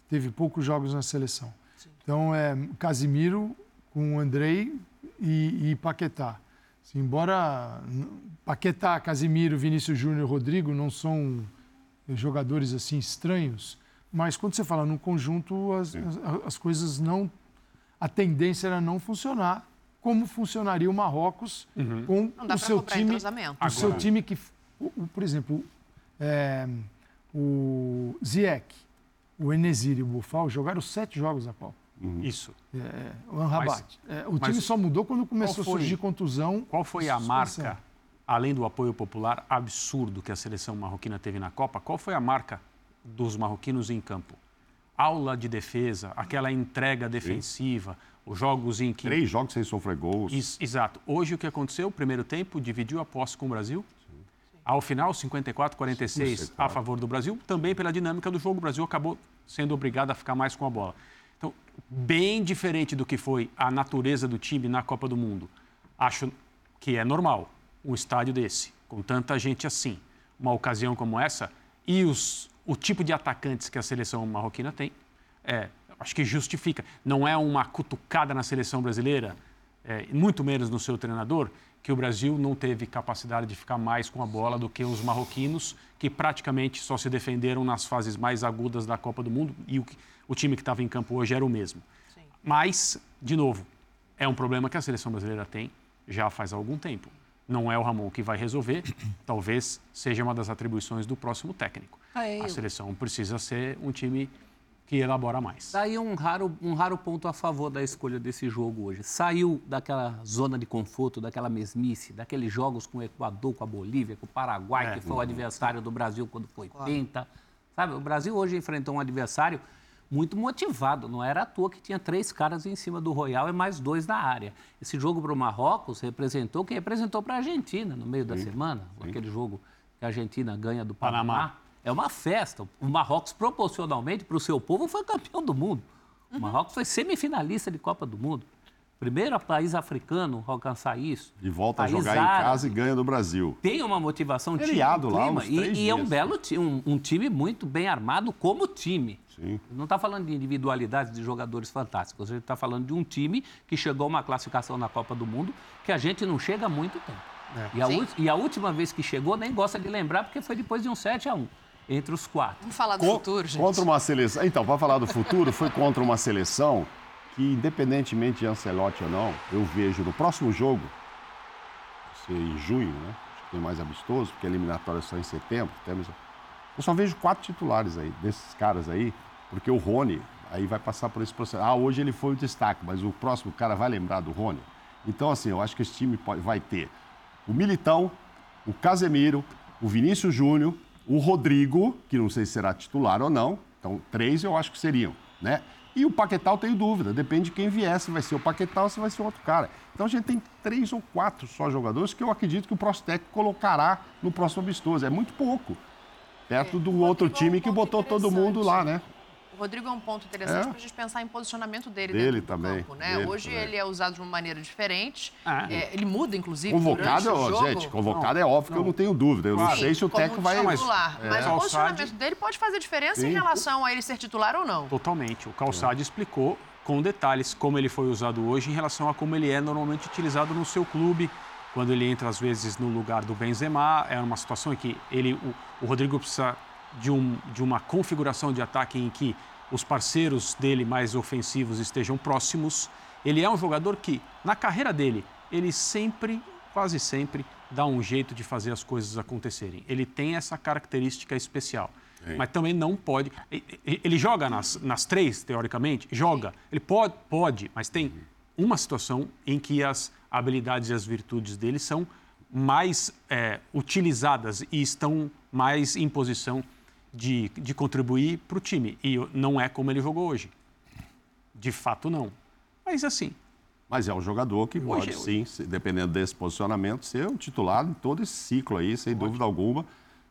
Speaker 2: teve poucos jogos na seleção. Então, é Casimiro com o Andrei e, e Paquetá. Assim, embora Paquetá, Casimiro, Vinícius Júnior e Rodrigo não são jogadores assim estranhos, mas quando você fala no conjunto, as, as, as coisas não a tendência era não funcionar como funcionaria o Marrocos com
Speaker 1: Não dá
Speaker 2: o seu time, o seu time que, por exemplo, é, o Ziyech, o Enesiri e o Bufal jogaram sete jogos na Copa.
Speaker 4: Isso.
Speaker 2: É, o Anrabat. É, o
Speaker 4: mas
Speaker 2: time só mudou quando começou a
Speaker 4: foi-
Speaker 2: surgir contusão.
Speaker 4: Qual foi a
Speaker 2: suspensão.
Speaker 4: marca, além do apoio popular absurdo que a seleção marroquina teve na Copa, qual foi a marca dos marroquinos em campo? Aula de defesa, aquela entrega defensiva, os jogos em que.
Speaker 3: Três jogos sem sofrer gols.
Speaker 4: Exato. Hoje o que aconteceu? O primeiro tempo dividiu a posse com o Brasil. Ao final, 54, 46 a
Speaker 3: 54.
Speaker 4: favor do Brasil. Também pela dinâmica do jogo, o Brasil acabou sendo obrigado a ficar mais com a bola. Então, bem diferente do que foi a natureza do time na Copa do Mundo. Acho que é normal um estádio desse, com tanta gente assim, uma ocasião como essa, e os, o tipo de atacantes que a seleção marroquina tem, é, acho que justifica. Não é uma cutucada na seleção brasileira, é, muito menos no seu treinador, que o Brasil não teve capacidade de ficar mais com a bola do que os marroquinos, que praticamente só se defenderam nas fases mais agudas da Copa do Mundo, e o, o time que estava em campo hoje era o mesmo. Mas, de novo, é um problema que a seleção brasileira tem já faz algum tempo. Não é o Ramon que vai resolver, talvez seja uma das atribuições do próximo técnico.
Speaker 5: Ah, é,
Speaker 4: A seleção precisa ser um time que elabora mais.
Speaker 5: Daí um raro, um raro ponto a favor da escolha desse jogo hoje. Saiu daquela zona de conforto, daquela mesmice, daqueles jogos com o Equador, com a Bolívia, com o Paraguai,
Speaker 4: É.
Speaker 5: que foi o adversário do Brasil quando foi penta. Sabe, o Brasil hoje enfrentou um adversário muito motivado. Não era à toa que tinha três caras em cima do Royal e mais dois na área. Esse jogo para o Marrocos representou o que representou para a Argentina no meio da semana. Aquele jogo que a Argentina ganha do Panamá.
Speaker 4: Panamá.
Speaker 5: É uma festa. O Marrocos, proporcionalmente, para o seu povo, foi campeão do mundo. O Marrocos foi semifinalista de Copa do Mundo. Primeiro país africano a alcançar isso.
Speaker 3: De volta a jogar em
Speaker 5: árabe.
Speaker 3: casa e ganha do Brasil.
Speaker 5: Tem uma motivação,
Speaker 3: Feriado
Speaker 5: um
Speaker 3: lá, uns
Speaker 5: e,
Speaker 3: três
Speaker 5: e é um
Speaker 3: dias.
Speaker 5: belo um, um time muito bem armado como time.
Speaker 3: Sim.
Speaker 5: Não está falando de individualidades de jogadores fantásticos. A gente está falando de um time que chegou a uma classificação na Copa do Mundo que a gente não chega há muito tempo. E, a e a última vez que chegou, nem gosta de lembrar, porque foi depois de um 7 a 1 entre os quatro.
Speaker 1: Vamos falar do
Speaker 3: Co-
Speaker 1: futuro, gente.
Speaker 3: Contra uma seleção. Então, para falar do futuro, foi contra uma seleção que, independentemente de Ancelotti ou não, eu vejo no próximo jogo, em junho, né? Acho que tem mais amistoso, porque a eliminatória é só em setembro. Temos... Eu só vejo quatro titulares aí, desses caras aí, porque o Rony aí vai passar por esse processo. Ah, hoje ele foi o destaque, mas o próximo cara vai lembrar do Rony. Então, assim, eu acho que esse time pode- vai ter o Militão, o Casemiro, o Vinícius Júnior, o Rodrigo, que não sei se será titular ou não. Então, três eu acho que seriam, né? E o Paquetá eu tenho dúvida, depende de quem vier, se vai ser o Paquetá ou se vai ser outro cara. Então a gente tem três ou quatro só jogadores que eu acredito que o próximo técnico colocará no próximo amistoso. É muito pouco. Perto do
Speaker 1: o
Speaker 3: outro
Speaker 1: é
Speaker 3: time que botou todo mundo lá, né?
Speaker 1: O Rodrigo é um ponto interessante é. para a gente pensar em posicionamento dele,
Speaker 3: dele também,
Speaker 1: campo, né?
Speaker 3: Dele
Speaker 1: Hoje
Speaker 3: também.
Speaker 1: ele é usado de uma maneira diferente. Ah. É, ele muda, inclusive,
Speaker 3: convocado,
Speaker 1: durante o jogo.
Speaker 3: Gente, convocado não, é óbvio não. que eu não tenho dúvida. Eu claro. não sei se o técnico vai...
Speaker 1: Titular, mas, é. mas o posicionamento dele pode fazer diferença Sim. em relação a ele ser titular ou não.
Speaker 4: Totalmente. O Calçade explicou com detalhes como ele foi usado hoje em relação a como ele é normalmente utilizado no seu clube, quando ele entra às vezes no lugar do Benzema, é uma situação em que ele, o, o Rodrigo precisa de, um, de uma configuração de ataque em que os parceiros dele mais ofensivos estejam próximos. Ele é um jogador que, na carreira dele, ele sempre, quase sempre, dá um jeito de fazer as coisas acontecerem. Ele tem essa característica especial. Sim. Mas também não pode. Ele joga nas, nas três, teoricamente? Joga. Ele pode, pode, mas tem uma situação em que as habilidades e as virtudes dele são mais é, utilizadas e estão mais em posição de, de contribuir para o time. E não é como ele jogou hoje. De fato, não. Mas assim.
Speaker 3: Mas é um jogador que pode, sim, dependendo desse posicionamento, ser um titular em todo esse ciclo aí, sem pode. dúvida alguma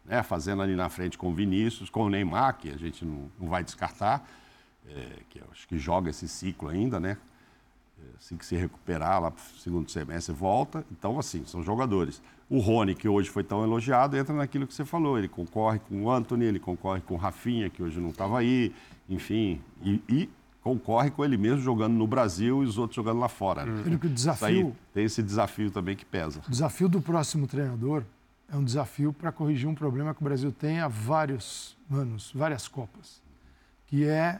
Speaker 3: né, fazendo ali na frente com o Vinícius, com o Neymar, que a gente não, não vai descartar, é, que acho que joga esse ciclo ainda, né? Assim que se recuperar lá para o segundo semestre, volta. Então, assim, são jogadores. O Rony, que hoje foi tão elogiado, entra naquilo que você falou. Ele concorre com o Anthony, ele concorre com o Rafinha, que hoje não estava aí, enfim. E, e, concorre com ele mesmo jogando no Brasil e os outros jogando lá fora. Né?
Speaker 2: que o desafio... Aí,
Speaker 3: tem esse desafio também que pesa.
Speaker 2: O desafio do próximo treinador é um desafio para corrigir um problema que o Brasil tem há vários anos, várias Copas, que é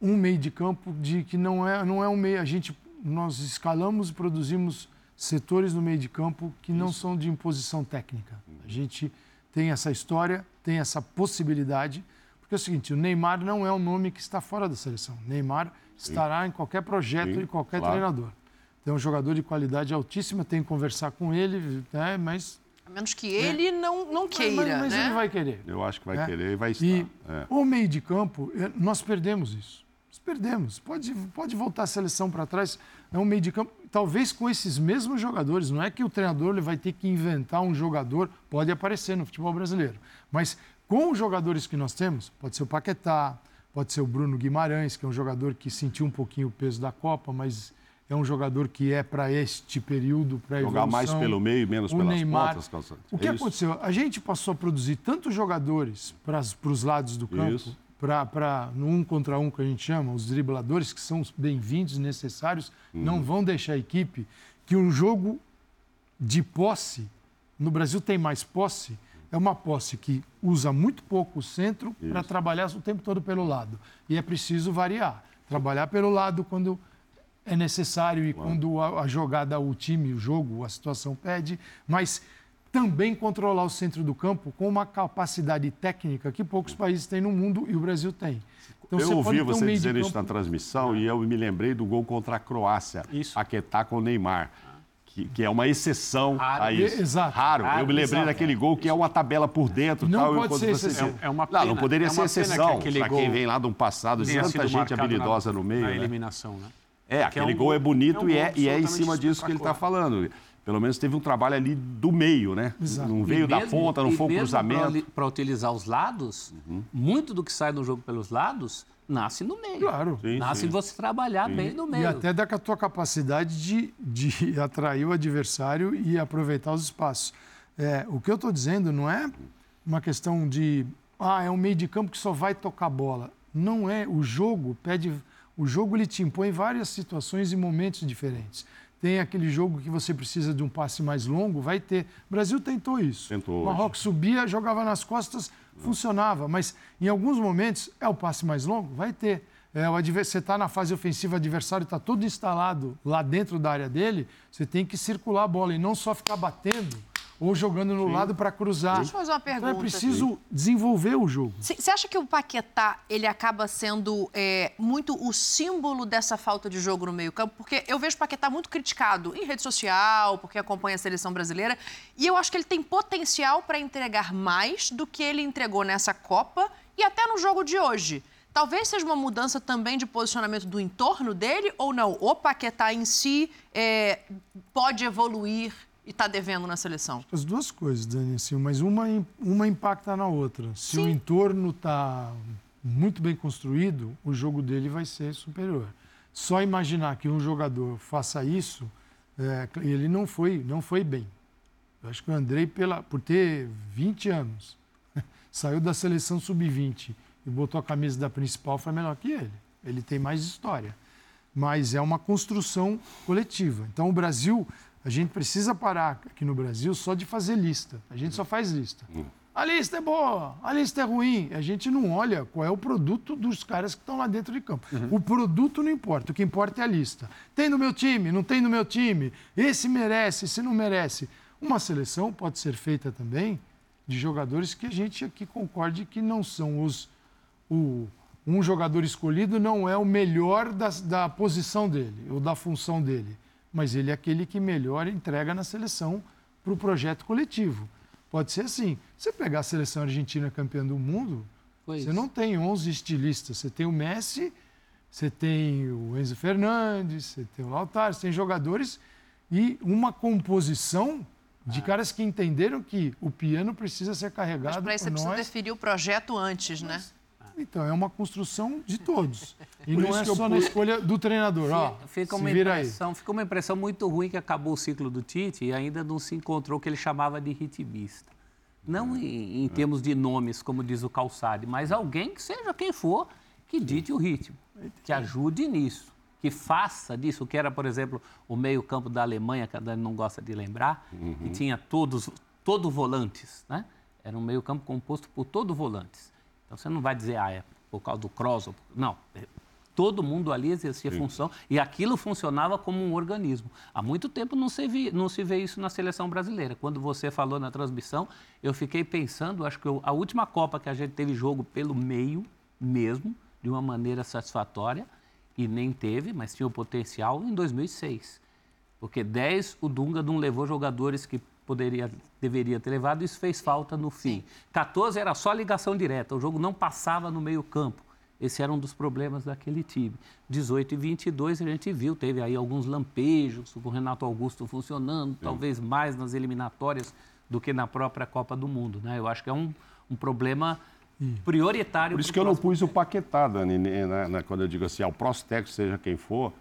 Speaker 2: um meio de campo de que não é, não é um meio. A gente, nós escalamos e produzimos setores no meio de campo que não Isso. são de imposição técnica. A gente tem essa história, tem essa possibilidade, porque é o seguinte: o Neymar não é um nome que está fora da seleção. Neymar Sim. estará em qualquer projeto Sim, de qualquer claro. treinador. É um jogador de qualidade altíssima, tem que conversar com ele, né, mas
Speaker 1: a menos que ele é. não, não queira, mas,
Speaker 2: mas, mas
Speaker 1: né?
Speaker 2: ele vai querer.
Speaker 3: Eu acho que vai é. querer e vai estar.
Speaker 2: E é. o meio de campo, é, nós perdemos isso. Nós perdemos. Pode, pode voltar a seleção para trás. É um meio de campo, talvez com esses mesmos jogadores. Não é que o treinador ele vai ter que inventar um jogador, pode aparecer no futebol brasileiro. Mas com os jogadores que nós temos, pode ser o Paquetá, pode ser o Bruno Guimarães, que é um jogador que sentiu um pouquinho o peso da Copa, mas é um jogador que é para este período, para.
Speaker 3: Jogar mais pelo meio menos
Speaker 2: o
Speaker 3: pelas
Speaker 2: Neymar.
Speaker 3: pontas.
Speaker 2: O que é aconteceu? A gente passou a produzir tantos jogadores para os lados do campo, para no um contra um que a gente chama, os dribladores, que são bem-vindos, necessários, uhum. não vão deixar a equipe, que um jogo de posse, no Brasil tem mais posse, é uma posse que usa muito pouco o centro para trabalhar o tempo todo pelo lado. E é preciso variar. Trabalhar pelo lado quando é necessário e quando a, a, jogada, o time, o jogo, a situação pede, mas também controlar o centro do campo com uma capacidade técnica que poucos países têm no mundo e o Brasil tem.
Speaker 3: Então, eu você ouvi você um dizer isso na transmissão e eu me lembrei do gol contra a Croácia, isso. Paquetá com o Neymar. Que, que, é uma exceção Raro. a isso.
Speaker 2: Exato.
Speaker 3: Raro. Raro. Eu me lembrei exato. daquele gol que é uma tabela por dentro.
Speaker 2: Não
Speaker 3: tal,
Speaker 2: pode ser exceção.
Speaker 4: É, uma pena.
Speaker 3: Não, não poderia
Speaker 4: é
Speaker 3: ser exceção. Para quem vem lá de um passado de tanta gente habilidosa
Speaker 4: na,
Speaker 3: no meio.
Speaker 4: Na
Speaker 3: né?
Speaker 4: eliminação, né?
Speaker 3: É, aquele é um, gol é bonito é um e, é, e é em cima disso que ele está falando. Pelo menos teve um trabalho ali do meio, né? Exato. Não veio mesmo, da ponta, não foi um cruzamento.
Speaker 5: Para utilizar os lados, uhum. muito do que sai no jogo pelos lados nasce no meio.
Speaker 2: Claro.
Speaker 5: Sim, nasce sim. você trabalhar sim. bem no meio.
Speaker 2: E até da a tua capacidade de, de atrair o adversário e aproveitar os espaços. É, o que eu estou dizendo não é uma questão de ah, é um meio de campo que só vai tocar bola. Não é. O jogo pede o jogo ele te impõe várias situações e momentos diferentes. Tem aquele jogo que você precisa de um passe mais longo, vai ter. O Brasil tentou isso.
Speaker 3: Tentou.
Speaker 2: O Marrocos subia, jogava nas costas, funcionava. Mas em alguns momentos é o passe mais longo, vai ter. É, o adver... Você está na fase ofensiva, o adversário está todo instalado lá dentro da área dele, você tem que circular a bola e não só ficar batendo ou jogando no Sim. lado para cruzar.
Speaker 1: Deixa eu fazer uma pergunta.
Speaker 2: Então é preciso desenvolver o jogo.
Speaker 1: Você acha que o Paquetá ele acaba sendo é, muito o símbolo dessa falta de jogo no meio-campo? Porque eu vejo o Paquetá muito criticado em rede social, porque acompanha a seleção brasileira, e eu acho que ele tem potencial para entregar mais do que ele entregou nessa Copa e até no jogo de hoje. Talvez seja uma mudança também de posicionamento do entorno dele ou não? O Paquetá em si é, pode evoluir e está devendo na seleção?
Speaker 2: As duas coisas, Dani, assim, mas uma, uma impacta na outra. Se Sim. o entorno está muito bem construído, o jogo dele vai ser superior. Só imaginar que um jogador faça isso, é, ele não foi, não foi bem. Eu acho que o Andrei, pela, por ter 20 anos, saiu da seleção sub-20 e botou a camisa da principal, foi melhor que ele. Ele tem mais história. Mas é uma construção coletiva. Então, o Brasil, a gente precisa parar aqui no Brasil só de fazer lista. A gente só faz lista. Hum. A lista é boa, a lista é ruim. A gente não olha qual é o produto dos caras que estão lá dentro de campo. Uhum. O produto não importa, o que importa é a lista. Tem no meu time, não tem no meu time. Esse merece, esse não merece. Uma seleção pode ser feita também de jogadores que a gente aqui concorde que não são os. O, um jogador escolhido não é o melhor da, da posição dele ou da função dele, mas ele é aquele que melhor entrega na seleção para o projeto coletivo. Pode ser assim. Você pegar a seleção argentina campeã do mundo, Foi você isso. não tem 11 estilistas. Você tem o Messi, você tem o Enzo Fernandes, você tem o Lautaro, você tem jogadores e uma composição de ah. caras que entenderam que o piano precisa ser carregado. Mas
Speaker 1: para isso você precisa definir o projeto antes,
Speaker 2: né?
Speaker 1: Mas,
Speaker 2: né? Então, é uma construção de todos. E não é só na escolha do treinador. Ó,
Speaker 5: fica, uma impressão, fica uma impressão muito ruim que acabou o ciclo do Tite e ainda não se encontrou o que ele chamava de ritmista. Não em, em termos de nomes, como diz o Calçade, mas alguém que seja quem for, que dite o ritmo, que ajude nisso, que faça disso, que era, por exemplo, o meio-campo da Alemanha, que a Dani não gosta de lembrar, uhum. que tinha todos, todo volantes, né? Era um meio-campo composto por todo volantes. Então você não vai dizer, ah, é por causa do cross. Não, todo mundo ali exercia Sim. função e aquilo funcionava como um organismo. Há muito tempo não se, vi, não se vê isso na seleção brasileira. Quando você falou na transmissão, eu fiquei pensando, acho que eu, a última Copa que a gente teve jogo pelo meio mesmo, de uma maneira satisfatória, e nem teve, mas tinha o potencial, em 2006. Porque 10, o Dunga não levou jogadores que poderia, deveria ter levado, isso fez falta no fim. Sim. 14 era só ligação direta, o jogo não passava no meio campo. Esse era um dos problemas daquele time. 18 e 22 a gente viu, teve aí alguns lampejos, com o Renato Augusto funcionando, Sim. talvez mais nas eliminatórias do que na própria Copa do Mundo. Né? Eu acho que é um, um problema prioritário.
Speaker 3: Por isso que eu não pus o Paquetá, Dani, né, né, quando eu digo assim, ao Prostex, seja quem for,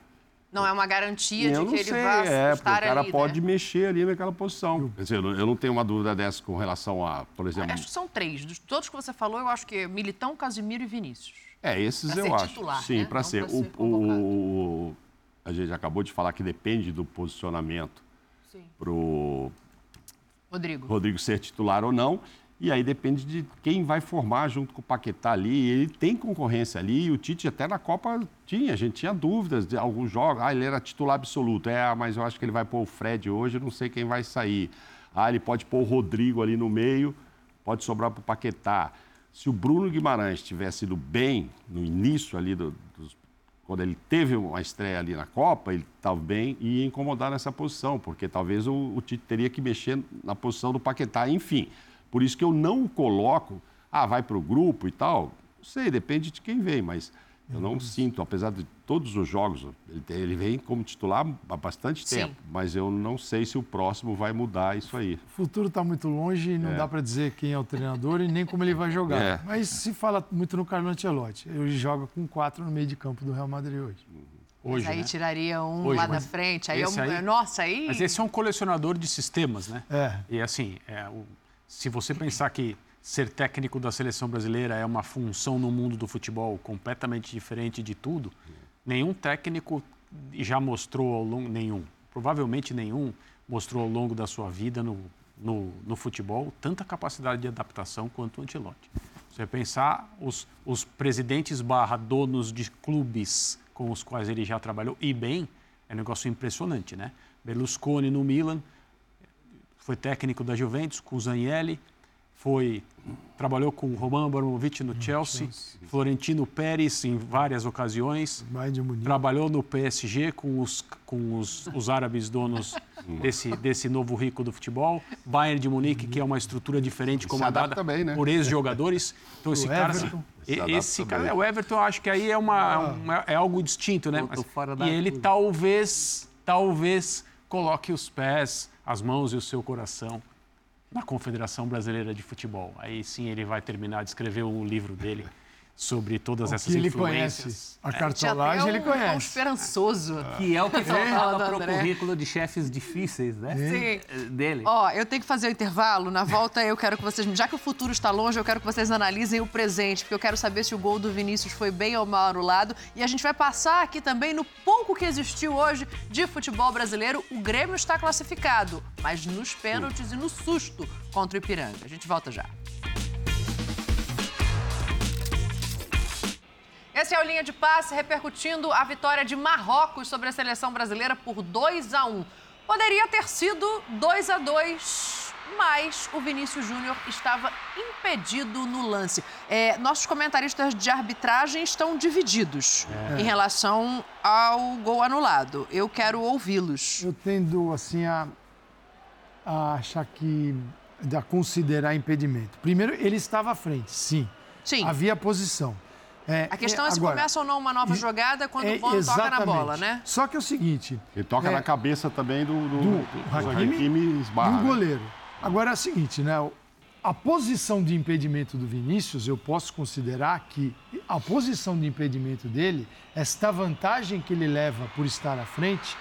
Speaker 1: não é uma garantia eu de que ele sei, vai
Speaker 3: é,
Speaker 1: estar
Speaker 3: ali, o cara
Speaker 1: ali,
Speaker 3: pode né? mexer ali naquela posição. Quer dizer, eu não tenho uma dúvida dessa com relação a, por exemplo...
Speaker 1: Acho que são três. De todos que você falou, eu acho que Militão, Casimiro e Vinícius.
Speaker 3: É, esses pra eu acho.
Speaker 1: Titular,
Speaker 3: Sim,
Speaker 1: né?
Speaker 3: para ser. ser o, o, a gente acabou de falar que depende do posicionamento para o
Speaker 1: Rodrigo.
Speaker 3: Rodrigo ser titular ou não. E aí depende de quem vai formar junto com o Paquetá ali. Ele tem concorrência ali. E o Tite até na Copa tinha. A gente tinha dúvidas de alguns jogos. Ah, ele era titular absoluto. É, mas eu acho que ele vai pôr o Fred hoje. Não sei quem vai sair. Ah, ele pode pôr o Rodrigo ali no meio. Pode sobrar para o Paquetá. Se o Bruno Guimarães tivesse ido bem no início ali do, quando ele teve uma estreia ali na Copa, ele também ia incomodar nessa posição, porque talvez o, o Tite teria que mexer na posição do Paquetá, enfim. Por isso que eu não coloco, ah, vai para o grupo e tal. Não sei, depende de quem vem, mas eu não uhum. sinto, apesar de todos os jogos, ele, ele vem como titular há bastante Sim. tempo, mas eu não sei se o próximo vai mudar isso aí.
Speaker 2: O futuro está muito longe e não é. dá para dizer quem é o treinador e nem como ele vai jogar. É. Mas se fala muito no Carlo Ancelotti. Ele joga com quatro no meio de campo do Real Madrid hoje.
Speaker 1: Hoje, mas aí né? tiraria um hoje, lá da frente. Aí, é aí, nossa, aí.
Speaker 4: Mas esse é um colecionador de sistemas, né?
Speaker 2: É.
Speaker 4: E assim, é, o se você pensar que ser técnico da seleção brasileira é uma função no mundo do futebol completamente diferente de tudo, nenhum técnico já mostrou ao longo nenhum, provavelmente nenhum mostrou ao longo da sua vida no, no, no futebol tanta capacidade de adaptação quanto o Ancelotti. Você pensar os, os presidentes barra donos de clubes com os quais ele já trabalhou e bem, é um negócio impressionante, né? Berlusconi no Milan, foi técnico da Juventus com o Zanielli, foi trabalhou com o Roman Abramovich no Chelsea, Florentino Pérez em várias ocasiões, trabalhou no PSG com os, com os, os árabes donos desse, desse novo rico do futebol, Bayern de Munique, que é uma estrutura diferente comandada bem, né? por ex-jogadores. Então esse cara, esse cara, é, o Everton, eu acho que aí é, uma, ah. uma é algo distinto, né? Mas, e ele talvez, talvez coloque os pés as mãos e o seu coração na Confederação Brasileira de Futebol. Aí sim ele vai terminar de escrever o livro dele sobre todas
Speaker 2: O
Speaker 4: essas
Speaker 2: que ele
Speaker 4: influências.
Speaker 2: conhece. A
Speaker 1: Tinha
Speaker 2: cartolagem
Speaker 1: até
Speaker 2: ele
Speaker 1: um
Speaker 2: conhece.
Speaker 1: esperançoso.
Speaker 5: Que é o que
Speaker 1: Fala
Speaker 5: faltava
Speaker 1: do
Speaker 5: para o currículo de chefes difíceis, né?
Speaker 1: Sim.
Speaker 5: Dele.
Speaker 1: Ó, eu tenho que fazer o intervalo. Na volta, eu quero que vocês. Já que o futuro está longe, eu quero que vocês analisem o presente, porque eu quero saber se o gol do Vinícius foi bem ou mal anulado. E a gente vai passar aqui também no pouco que existiu hoje de futebol brasileiro. O Grêmio está classificado, mas nos pênaltis e no susto contra o Ipiranga. A gente volta já. Esse é o Linha de Passe repercutindo a vitória de Marrocos sobre a seleção brasileira por 2 a 1. Poderia ter sido 2 a 2, mas o Vinícius Júnior estava impedido no lance. É, nossos comentaristas de arbitragem estão divididos em relação ao gol anulado. Eu quero ouvi-los.
Speaker 2: Eu tendo, assim, a, a achar que... a considerar impedimento. Primeiro, ele estava à frente, sim.
Speaker 1: Sim.
Speaker 2: Havia posição. É,
Speaker 1: A questão é, se
Speaker 2: agora,
Speaker 1: começa ou não uma nova jogada quando
Speaker 2: é,
Speaker 1: o Bono toca na bola, né?
Speaker 2: Só que é o seguinte...
Speaker 3: Ele toca
Speaker 2: é,
Speaker 3: na cabeça também do, do,
Speaker 2: do
Speaker 3: do
Speaker 2: Hakimi,
Speaker 3: Hakimi esbarra,
Speaker 2: do
Speaker 3: né?
Speaker 2: goleiro. Agora é o seguinte, né? A posição de impedimento do Vinícius, eu posso considerar que a posição de impedimento dele, esta vantagem que ele leva por estar à frente,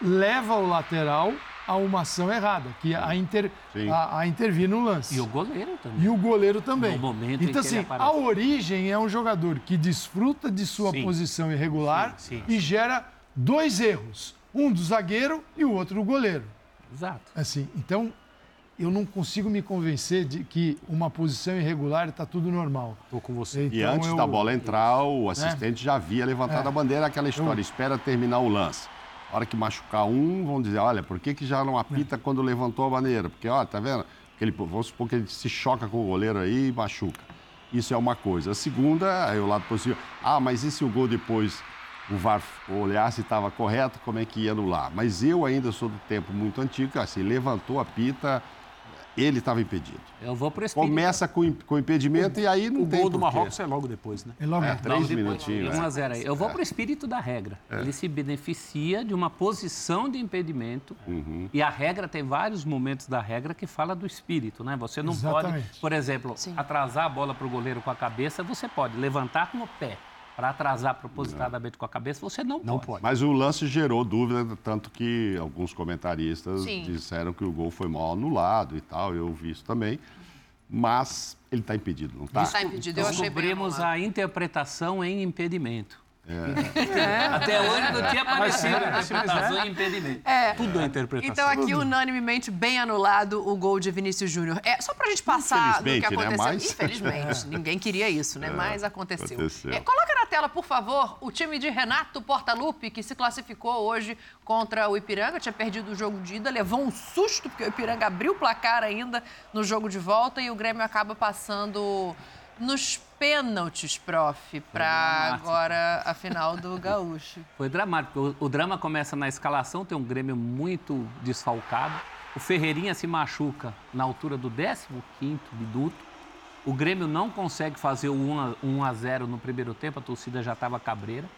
Speaker 2: leva o lateral a uma ação errada, que é a, inter, a, a intervir no lance.
Speaker 5: E o goleiro também.
Speaker 2: E o goleiro também.
Speaker 5: No momento em
Speaker 2: então,
Speaker 5: que ele
Speaker 2: assim,
Speaker 5: aparece.
Speaker 2: a origem é um jogador que desfruta de sua
Speaker 4: Sim.
Speaker 2: posição irregular
Speaker 4: Sim, sim,
Speaker 2: e gera dois erros. Um do zagueiro e o outro do goleiro.
Speaker 5: Exato.
Speaker 2: Assim, então, eu não consigo me convencer de que uma posição irregular está tudo normal.
Speaker 4: Estou com você.
Speaker 3: E
Speaker 2: Então,
Speaker 3: antes
Speaker 2: eu-
Speaker 3: da bola entrar, o assistente já havia levantado
Speaker 2: É.
Speaker 3: a bandeira, aquela história, espera terminar o lance. A hora que machucar um, vão dizer, olha, por que, que já não apita quando levantou a bandeira? Porque, ó, tá vendo? Porque ele, vamos supor que ele se choca com o goleiro aí e machuca. Isso é uma coisa. A segunda, aí o lado positivo, ah, mas e se o gol depois o VAR olhar se estava correto, como é que ia anular? Mas eu ainda sou do tempo muito antigo, assim, levantou a pita, ele estava impedido.
Speaker 5: Eu vou pro espírito.
Speaker 3: Começa com, com impedimento e aí não
Speaker 4: O
Speaker 3: tem
Speaker 4: gol do. Marrocos é logo depois, né?
Speaker 2: É logo
Speaker 3: É, três
Speaker 5: Não, depois,
Speaker 3: minutinhos.
Speaker 5: 1
Speaker 3: né?
Speaker 5: a 0 aí. Eu vou para o espírito da regra. Ele se beneficia de uma posição de impedimento
Speaker 3: Uhum.
Speaker 5: e a regra tem vários momentos da regra que fala do espírito, né? Você não pode,
Speaker 2: Exatamente.
Speaker 5: por exemplo,
Speaker 1: Sim.
Speaker 5: atrasar a bola para o goleiro com a cabeça, você pode. Levantar com o pé para atrasar propositadamente com a cabeça, você não,
Speaker 4: Não
Speaker 5: pode.
Speaker 4: pode.
Speaker 3: Mas o lance gerou dúvida, tanto que alguns comentaristas
Speaker 1: Sim.
Speaker 3: disseram que o gol foi mal anulado e tal, eu vi isso também. Mas ele está impedido, não está?
Speaker 1: Está impedido, eu achei bem
Speaker 5: Descobrimos a interpretação em impedimento.
Speaker 1: É.
Speaker 5: Até hoje não tinha aparecido a
Speaker 4: Mas é, é.
Speaker 5: em impedimento.
Speaker 1: É.
Speaker 4: Tudo é interpretação.
Speaker 1: Então, aqui, unanimemente, bem anulado o gol de Vinícius Júnior. É, só pra gente passar do que
Speaker 3: né?
Speaker 1: aconteceu.
Speaker 3: Mas-
Speaker 1: Infelizmente, ninguém queria isso, né? Mas aconteceu.
Speaker 3: aconteceu.
Speaker 1: É, coloca na tela, por favor, o time de Renato Portaluppi, que se classificou hoje contra o Ipiranga. Tinha perdido o jogo de ida, levou um susto, porque o Ipiranga abriu o placar ainda no jogo de volta e o Grêmio acaba passando nos pênaltis, prof,
Speaker 5: dramático.
Speaker 1: agora a final do Gaúcho.
Speaker 5: Foi dramático. O, o drama começa na escalação, tem um Grêmio muito desfalcado. O Ferreirinha se machuca na altura do 15º minuto. O Grêmio não consegue fazer o 1 a, 1 a 0 no primeiro tempo, a torcida já estava cabreira.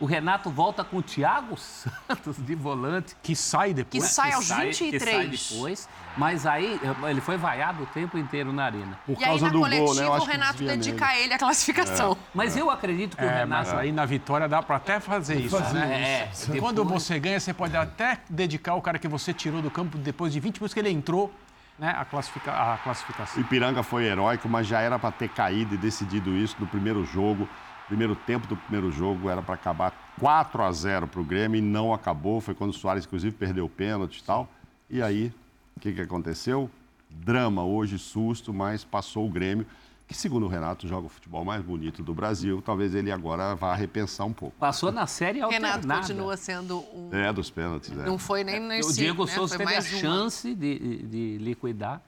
Speaker 5: O Renato volta com o Thiago Santos de volante.
Speaker 4: Que sai depois.
Speaker 1: Que sai aos
Speaker 5: que sai
Speaker 1: 23.
Speaker 5: depois, mas aí ele foi vaiado o tempo inteiro na arena.
Speaker 3: Por
Speaker 1: e aí,
Speaker 3: causa
Speaker 1: na
Speaker 3: do
Speaker 1: coletiva,
Speaker 3: gol, né? Eu
Speaker 1: o Renato dedica
Speaker 3: nele.
Speaker 1: a ele a classificação.
Speaker 5: Mas eu acredito que o
Speaker 4: É, mas
Speaker 5: Renato.
Speaker 4: aí na vitória dá para até fazer isso,
Speaker 2: fazer
Speaker 4: né?
Speaker 5: isso. É,
Speaker 4: Quando
Speaker 5: depois-
Speaker 4: você ganha, você pode até dedicar o cara que você tirou do campo depois de 20 minutos que ele entrou, né? A, classifica... a
Speaker 3: O
Speaker 4: classificação.
Speaker 3: Ipiranga foi heróico, mas já era para ter caído e decidido isso no primeiro jogo. Primeiro tempo do primeiro jogo era para acabar 4 a 0 para o Grêmio e não acabou. Foi quando o Soares, inclusive, perdeu o pênalti e tal. E aí, o que, que aconteceu? Drama hoje, susto, mas passou o Grêmio, que, segundo o Renato, joga o futebol mais bonito do Brasil. Talvez ele agora vá repensar um pouco.
Speaker 5: Passou na série alternada.
Speaker 1: Renato continua sendo um.
Speaker 3: É, dos pênaltis. É.
Speaker 1: Não foi nem nesse.
Speaker 5: o Diego
Speaker 1: né?
Speaker 5: Souza teve a chance de, de liquidar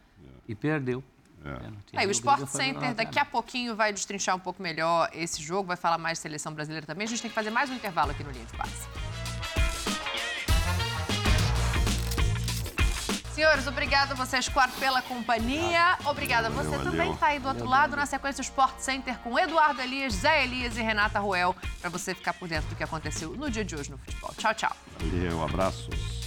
Speaker 5: e perdeu. Pênalti.
Speaker 1: Aí, o Sport Center
Speaker 5: no
Speaker 1: daqui a pouquinho vai destrinchar um pouco melhor esse jogo, vai falar mais de seleção brasileira também. A gente tem que fazer mais um intervalo aqui no Linha de Passe. Senhores, obrigado a vocês quatro pela companhia. Obrigada a você
Speaker 3: Valeu,
Speaker 1: também
Speaker 3: valeu.
Speaker 1: que está aí do outro lado. Na sequência, o Sport Center com Eduardo Elias, Zé Elias e Renata Ruel, para você ficar por dentro do que aconteceu no dia de hoje no futebol. Tchau, tchau.
Speaker 3: Valeu, abraços.